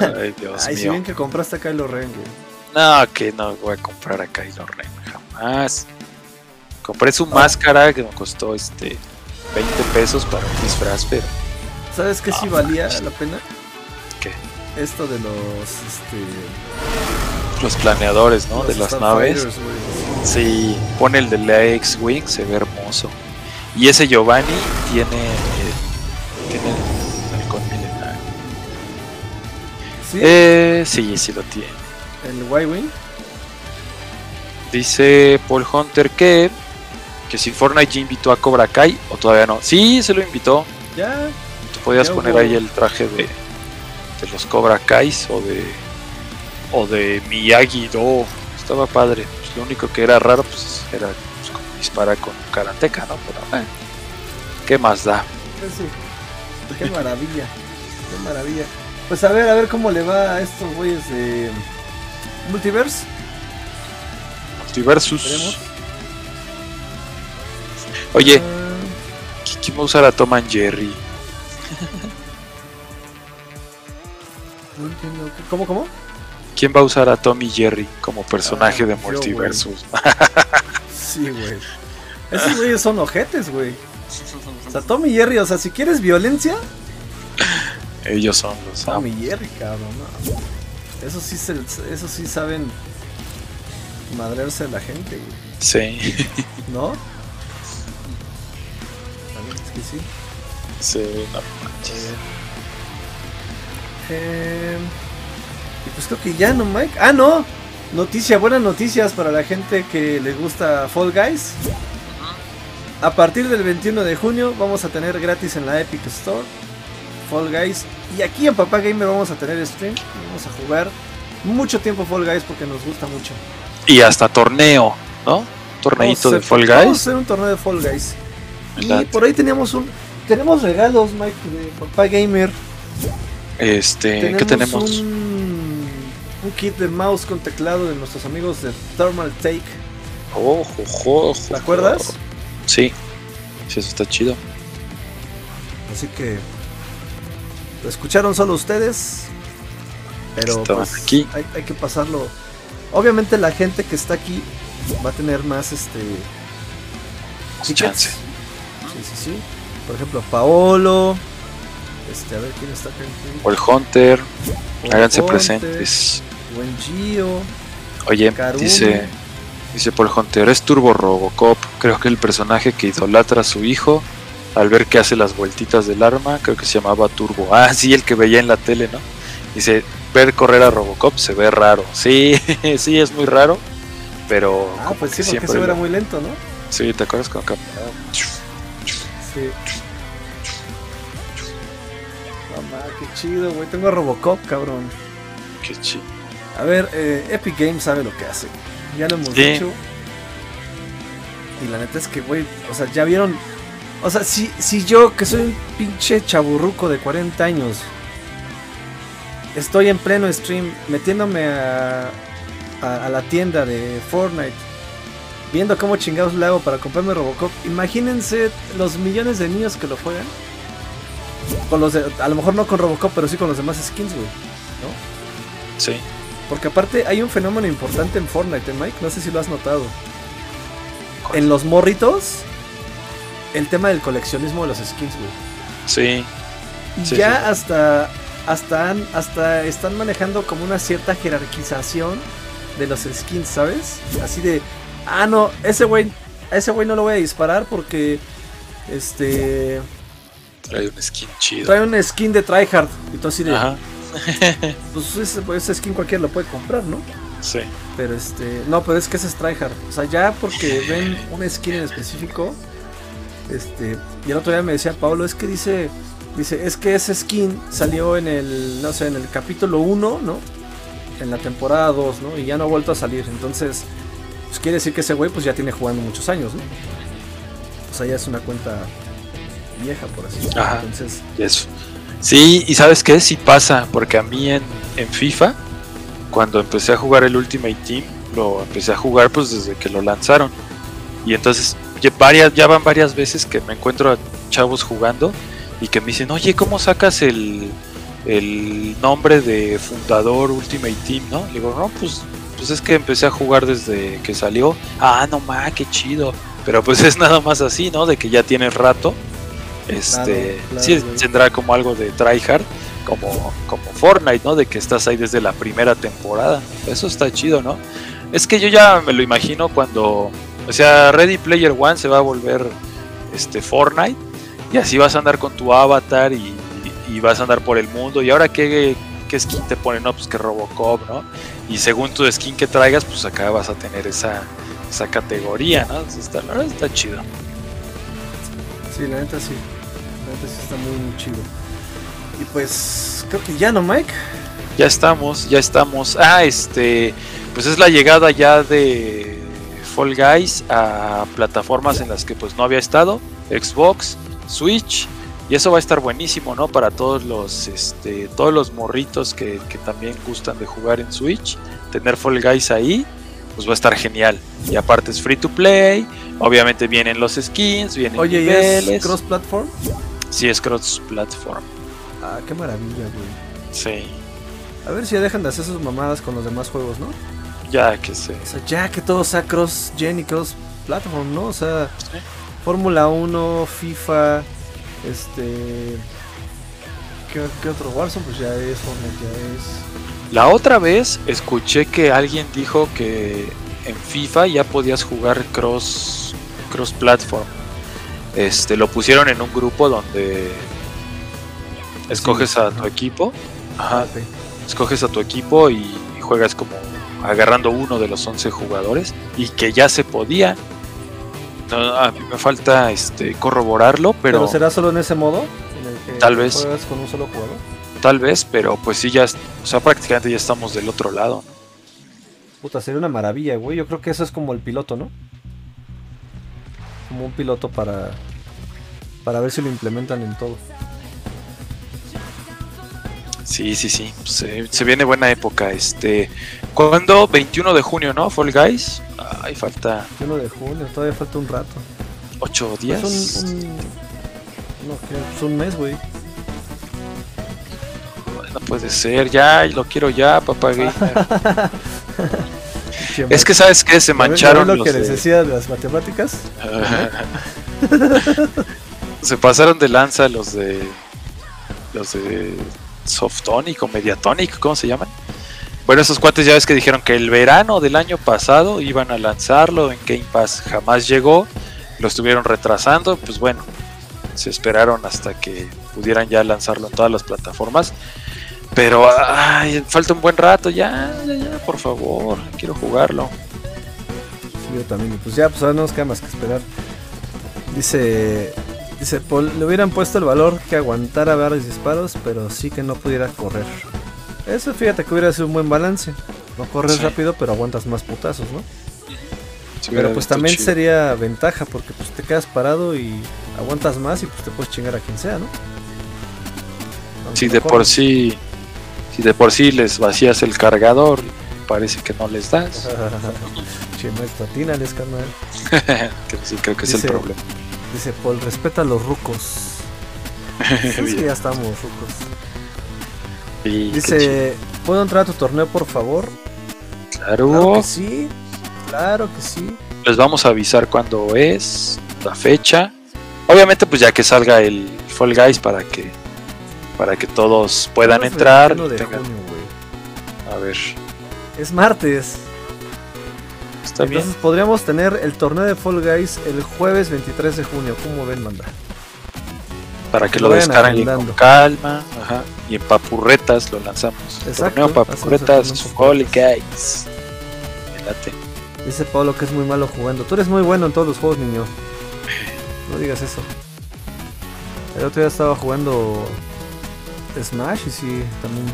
Ay, Dios Ay, si mío. bien que compraste a Kylo Ren, güey. No, que no voy a comprar a Kylo Ren jamás. Compré su máscara que me costó este 20 pesos para un disfraz, pero ¿Sabes qué sí valía la pena? ¿Qué? Esto de los. Este, los planeadores, ¿no? los de las naves. Starfighters, güey. Sí, pone el de la X-Wing, se ve hermoso. Y ese Giovanni tiene, tiene el halcón milenario. Sí, Eh, sí, sí lo tiene. el Y-Wing. Dice Paul Hunter que, que si Fortnite ya invitó a Cobra Kai o todavía no. Sí, se lo invitó. Ya. Tú podías Ya poner ahí el traje de, de los Cobra Kais o de o de Miyagi-Do. Estaba padre. Pues lo único que era raro pues era pues, como dispara con karateka, ¿no? Pero eh, ¿qué más da? Sí. Qué maravilla. Qué maravilla. Pues a ver, a ver cómo le va a estos güeyes de Multiverse. Multiversus. Oye, Ah, ¿qui- ¿quién va a usar a Tom and Jerry? [LAUGHS] no entiendo. ¿qué- ¿Cómo, cómo? ¿Quién va a usar a Tom y Jerry como personaje Ah, de yo, güey. Multiversus? Sí, güey. Esos güeyes son ojetes, güey. O sea, Tommy Jerry, o sea, si quieres violencia, Ellos son los amos. Tommy Jerry, cabrón. no. Eso sí, se, eso sí saben madrearse a la gente, güey. Sí, ¿No? [LAUGHS] Es que sí. sí, no manches. Eh, y pues creo que ya, ¿no, Mike? Ah, no. Noticia, buenas noticias para la gente que les gusta Fall Guys. A partir del 21 de junio vamos a tener gratis en la Epic Store Fall Guys. Y aquí en Papá Gamer vamos a tener stream. Vamos a jugar mucho tiempo Fall Guys porque nos gusta mucho. Y hasta torneo, ¿no? Torneito de Fall Vamos a Guys. hacer un torneo de Fall Guys. Y por ahí teníamos un... Tenemos regalos, Mike, de Papá Gamer. Este, ¿qué tenemos? Un, un kit de mouse con teclado de nuestros amigos de Thermal Take. Oh, jo, jo, jo, ¿Te acuerdas? Sí, sí, eso está chido. Así que lo escucharon solo ustedes. Pero pues, aquí. Hay, hay que pasarlo. Obviamente la gente que está aquí va a tener más este. Chance. Sí, sí, sí. Por ejemplo, Paolo. Este, a ver quién está acá. Paul Hunter, Paul háganse presentes. Buen Gio. Oye, Karumi. dice, dice Paul Hunter, es Turbo Robocop. Creo que el personaje que idolatra a su hijo al ver que hace las vueltitas del arma, creo que se llamaba Turbo. Ah, sí, el que veía en la tele, ¿no? Dice, ver correr a Robocop se ve raro. Sí, [LAUGHS] sí, es muy raro. Pero Ah, como pues sí, porque siempre eso era muy lento, ¿no? Sí, ¿te acuerdas con caminaba? Sí. Mamá, qué chido, güey. Tengo a Robocop, cabrón. Qué chido. A ver, eh, Epic Games sabe lo que hace. Ya lo hemos Sí. dicho. Y la neta es que, güey, o sea, ya vieron. O sea, si, si yo, que soy un pinche chaburruco de 40 años, estoy en pleno stream metiéndome a, a, a la tienda de Fortnite, viendo cómo chingados le hago para comprarme Robocop, imagínense los millones de niños que lo juegan. Con los de- a lo mejor no con Robocop, pero sí con los demás skins, güey. Sí. Porque aparte hay un fenómeno importante en Fortnite, ¿eh, Mike? No sé si lo has notado. En los morritos, el tema del coleccionismo de los skins, güey. Sí. Ya sí. hasta hasta hasta están manejando como una cierta jerarquización de los skins, ¿sabes? Así de, ah, no, ese güey, a ese güey no lo voy a disparar porque este Trae un skin chido. trae un skin de tryhard y tú así de, Ajá. [LAUGHS] pues ese, ese skin cualquiera lo puede comprar, ¿no? Sí. Pero este, no, pero es que ese es tryhard. O sea, ya porque ven una skin en específico, este, y el otro día me decía Pablo, es que dice, dice, es que ese skin salió en el, no sé, en el capítulo 1, ¿no? En la temporada 2, ¿no? Y ya no ha vuelto a salir. Entonces, pues quiere decir que ese güey pues ya tiene jugando muchos años, ¿no? O sea, ya es una cuenta vieja, por así decirlo. Ajá. Entonces, Eso. Sí, y sabes qué, sí pasa, porque a mí en, en FIFA, cuando empecé a jugar el Ultimate Team, lo empecé a jugar pues desde que lo lanzaron. Y entonces ya, varias, ya van varias veces que me encuentro a chavos jugando y que me dicen, oye, ¿cómo sacas el, el nombre de fundador Ultimate Team? ¿No? Le digo, no, pues, pues es que empecé a jugar desde que salió. Ah, no ma, qué chido. Pero pues [LAUGHS] es nada más así, ¿no? De que ya tienes rato. Este, Claro, claro, sí tendrá como algo de tryhard, como, como Fortnite, ¿no? De que estás ahí desde la primera temporada. Eso está chido, ¿no? Es que yo ya me lo imagino cuando, o sea, Ready Player One se va a volver este Fortnite y así vas a andar con tu avatar y, y vas a andar por el mundo. Y ahora qué, qué skin te ponen, no, pues que Robocop, ¿no? Y según tu skin que traigas, pues acá vas a tener esa, esa categoría, ¿no? Entonces está, la verdad está chido. sí, la neta sí. Sí está muy, muy chido. Y pues, creo que ya no, Mike. Ya estamos, ya estamos. Ah, este, pues es la llegada ya de Fall Guys a plataformas en las que pues no había estado, Xbox, Switch, y eso va a estar buenísimo, ¿no? Para todos los, este, todos los morritos que, que también gustan de jugar en Switch, tener Fall Guys ahí, pues va a estar genial. Y aparte es free to play, obviamente vienen los skins, vienen Oye, ¿y es cross-platform? Sí, es cross platform. Ah, qué maravilla, güey. Sí, A ver si ya dejan de hacer sus mamadas con los demás juegos, ¿no? ya que sé. O sea, ya que todo sea cross-gen y cross-platform, ¿no? O sea, Sí. Fórmula 1, FIFA, este... ¿Qué, qué otro? Warzone, pues ya es, Fortnite ya es... La otra vez escuché que alguien dijo que en FIFA ya podías jugar cross cross platform. Este lo pusieron en un grupo donde escoges a tu equipo, ajá, Ok. escoges a tu equipo y juegas como agarrando uno de los 11 jugadores y que ya se podía. No, a mí me falta este corroborarlo, ¿Pero, pero, será solo en ese modo? En el que Tal vez. juegas con un solo jugador. tal vez, pero pues sí ya, o sea, prácticamente ya estamos del otro lado. ¿no? Puta, sería una maravilla, güey. Yo creo que eso es como el piloto, ¿no? Como un piloto para... Para ver si lo implementan en todo. Sí, sí, sí. Se, se viene buena época. Este, ¿cuándo? 21 de junio, ¿no? Fall Guys. Ay, falta 1 de junio, todavía falta un rato. 8 Es días. un, un- No, un mes, güey. No puede ser. Ya, lo quiero ya, papá [LAUGHS] gamer. Es que sabes que se ¿ya ves- ya ves mancharon lo que de- les decía de las matemáticas? [LAUGHS] se pasaron de lanza los de los de Softonic o Mediatonic, ¿cómo se llaman? Bueno, esos cuates ya ves que dijeron que el verano del año pasado iban a lanzarlo en Game Pass, jamás llegó, lo estuvieron retrasando, pues bueno, se esperaron hasta que pudieran ya lanzarlo en todas las plataformas. Pero ay, falta un buen rato, ya, ya, ya, por favor, quiero jugarlo. Sí, yo también. Pues ya, pues ahora no nos queda más que esperar. Dice... Dice, Paul, le hubieran puesto el valor que aguantara varios disparos, pero sí que no pudiera correr. Eso fíjate que hubiera sido un buen balance. No corres Sí. rápido, pero aguantas más putazos, ¿no? Hubiera Pero pues también chido. sería ventaja porque pues te quedas parado y aguantas más y pues te puedes chingar a quien sea, ¿no? Aunque no de por sí, si de por sí les vacías el cargador, parece que no les das. [LAUGHS] che, Mike, atínales, carnal. [LAUGHS] sí, creo que es Dice- el problema. Dice Paul, respeta a los rucos. [LAUGHS] Es que ya estamos rucos. Dice, ¿puedo entrar a tu torneo por favor? Claro claro, que sí. Claro que sí. les vamos a avisar cuándo es, la fecha. Obviamente, pues ya que salga el Fall Guys para que para que todos puedan entrar. 21 de tengan- junio, a ver, Es martes. está bien. Entonces podríamos tener el torneo de Fall Guys el jueves 23 de junio. ¿Cómo ven, manda? Para que Lo lo, descarguen con calma. Ajá. Y en papurretas lo lanzamos. Exacto, Torneo papurretas, Holy Guys. Me late. Dice Pablo que es muy malo jugando. Tú eres muy bueno en todos los juegos, niño. No digas eso. El otro día estaba jugando Smash y sí, también.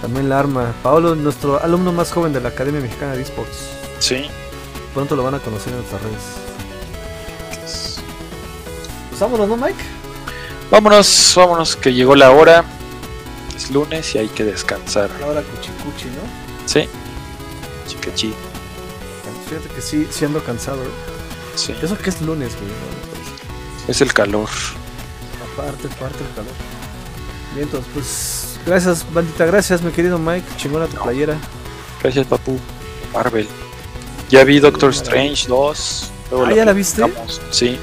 También la arma. Pablo, nuestro alumno más joven de la Academia Mexicana de Esports. Sí. Pronto lo van a conocer en nuestras redes. Pues vámonos, ¿no, Mike? Vámonos, vámonos, que llegó la hora. Es lunes y hay que descansar. La hora cuchicuchi, ¿no? Sí. Chiquechi. Fíjate que sí, ando cansado. ¿eh? Sí. Eso que es lunes, güey. ¿no? Es el calor. Aparte, aparte el calor. Bien, entonces, pues. Gracias, bandita. Gracias, mi querido Mike. Chingona tu playera. Gracias, papu. Marvel. Ya vi Doctor Strange 2. luego Ah, ¿ya la viste? Sí.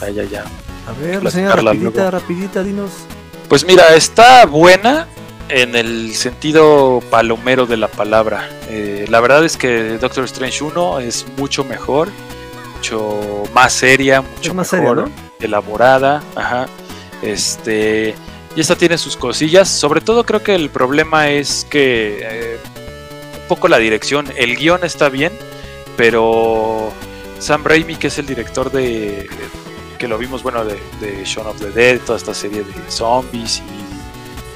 Ah, ya, ya. A ver, reseña rapidita, luego. rapidita, dinos. Pues mira, está buena en el sentido palomero de la palabra. Eh, la verdad es que Doctor Strange 1 es mucho mejor, mucho más seria, mucho Es más seria, mejor ¿no? elaborada. Ajá. Este. Y esta tiene sus cosillas. Sobre todo creo que el problema es que eh, un poco la dirección. El guion está bien, pero Sam Raimi, que es el director de que lo vimos, bueno, de, de Shaun of the Dead, toda esta serie de zombies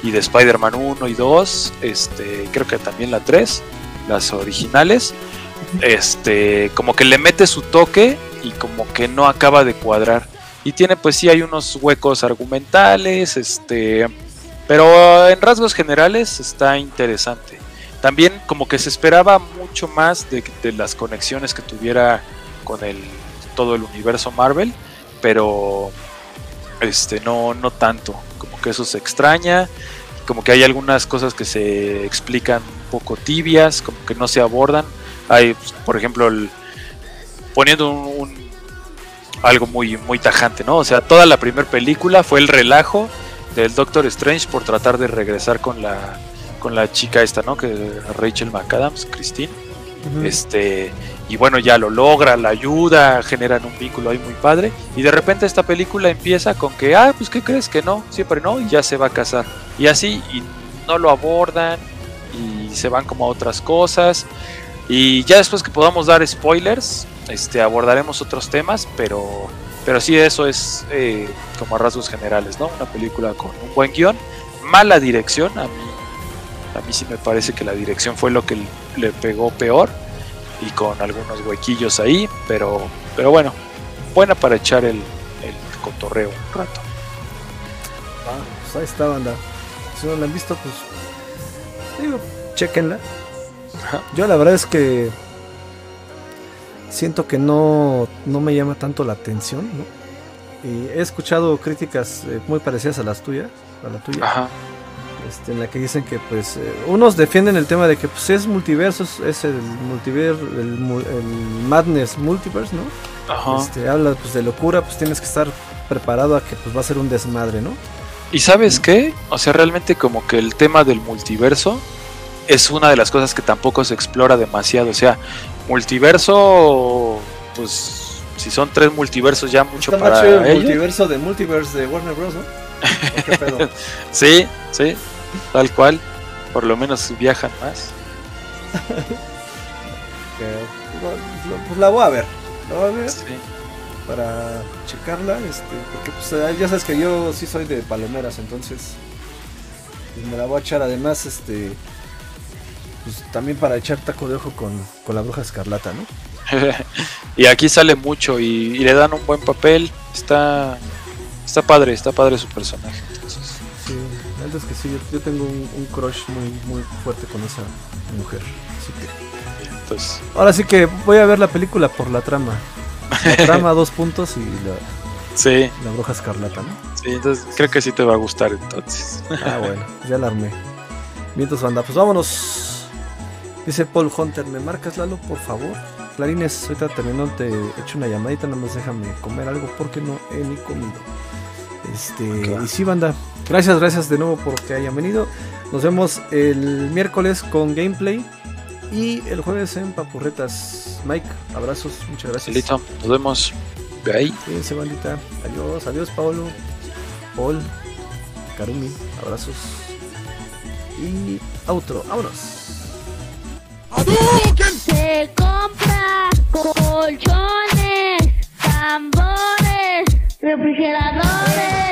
y, y de Spider-Man 1 y 2, este, creo que también la 3, las originales, este, como que le mete su toque y como que no acaba de cuadrar. Y tiene pues sí hay unos huecos argumentales, este, pero en rasgos generales está interesante. También como que se esperaba mucho más de, de las conexiones que tuviera con el todo el universo Marvel, pero este no no tanto, como que eso se extraña, como que hay algunas cosas que se explican un poco tibias, como que no se abordan. Hay, por ejemplo, el- poniendo un- algo muy muy tajante, ¿no? O sea, toda la primera película fue el relajo del Doctor Strange por tratar de regresar con la con la chica esta, ¿no? Que Rachel McAdams, Christine. Este, y bueno, ya lo logra, la ayuda, generan un vínculo ahí muy padre. Y de repente esta película empieza con que, ah, pues ¿qué crees que no? Siempre no, y ya se va a casar. Y así, y no lo abordan, y se van como a otras cosas. Y ya después que podamos dar spoilers, este, abordaremos otros temas, pero, pero sí, eso es eh, como a rasgos generales, ¿no? Una película con un buen guion, mala dirección, a mí, a mí sí me parece que la dirección fue lo que le pegó peor y con algunos huequillos ahí, pero, pero bueno, buena para echar el, el cotorreo un rato. Ah, pues ahí está, banda. Si no la han visto, pues. Digo, chequenla. [LAUGHS] Yo la verdad es que. Siento que no, no me llama tanto la atención, ¿no? Y he escuchado críticas eh, muy parecidas a las tuyas, a la tuya, Ajá, este, en la que dicen que, pues, eh, unos defienden el tema de que, pues, es multiverso, es- el multiverso, el, mu- el Madness Multiverse, ¿no? ajá. Este, habla, pues, de locura, pues, tienes que estar preparado a que, pues, va a ser un desmadre, ¿no? ¿Y sabes qué? O sea, realmente como que el tema del multiverso es una de las cosas que tampoco se explora demasiado. O sea, multiverso, pues si son tres multiversos ya mucho Está para más chido el ellos. multiverso de Multiverse de Warner Bros, ¿no? ¿O qué pedo? [LAUGHS] Sí, sí, tal cual. Por lo menos viajan más. [LAUGHS] Pues, pues la voy a ver. La voy a ver Sí. para checarla. Este, porque pues, eh, ya sabes que yo sí soy de palomeras, entonces pues, me la voy a echar. Además, este, pues también para echar taco de ojo con, con la bruja escarlata, ¿no? [LAUGHS] y aquí sale mucho y, y le dan un buen papel. Está, está padre, está padre su personaje. Entonces, Sí, la verdad es que sí, yo, yo tengo un, un crush muy, muy fuerte con esa mujer. Así que pues Ahora sí que voy a ver la película por la trama. La [LAUGHS] trama, dos puntos y la, sí, la bruja escarlata, ¿no? sí, entonces creo que sí te va a gustar entonces. Ah, bueno, ya la armé. Vientos banda, pues vámonos. Dice Paul Hunter, ¿me marcas Lalo, por favor? Clarines, ahorita terminando te echo una llamadita, nada más déjame comer algo porque no he ni comido. Este, Claro. y sí, banda, gracias, gracias de nuevo por que hayan venido. Nos vemos el miércoles con gameplay y el jueves en Papurretas. Mike, abrazos, muchas gracias. Listo, nos vemos. Ahí. Cuídense, bandita. Adiós, adiós, Paolo. Paul, Karumi, abrazos. Y outro, vámonos. Se compra colchones, tambores, refrigeradores.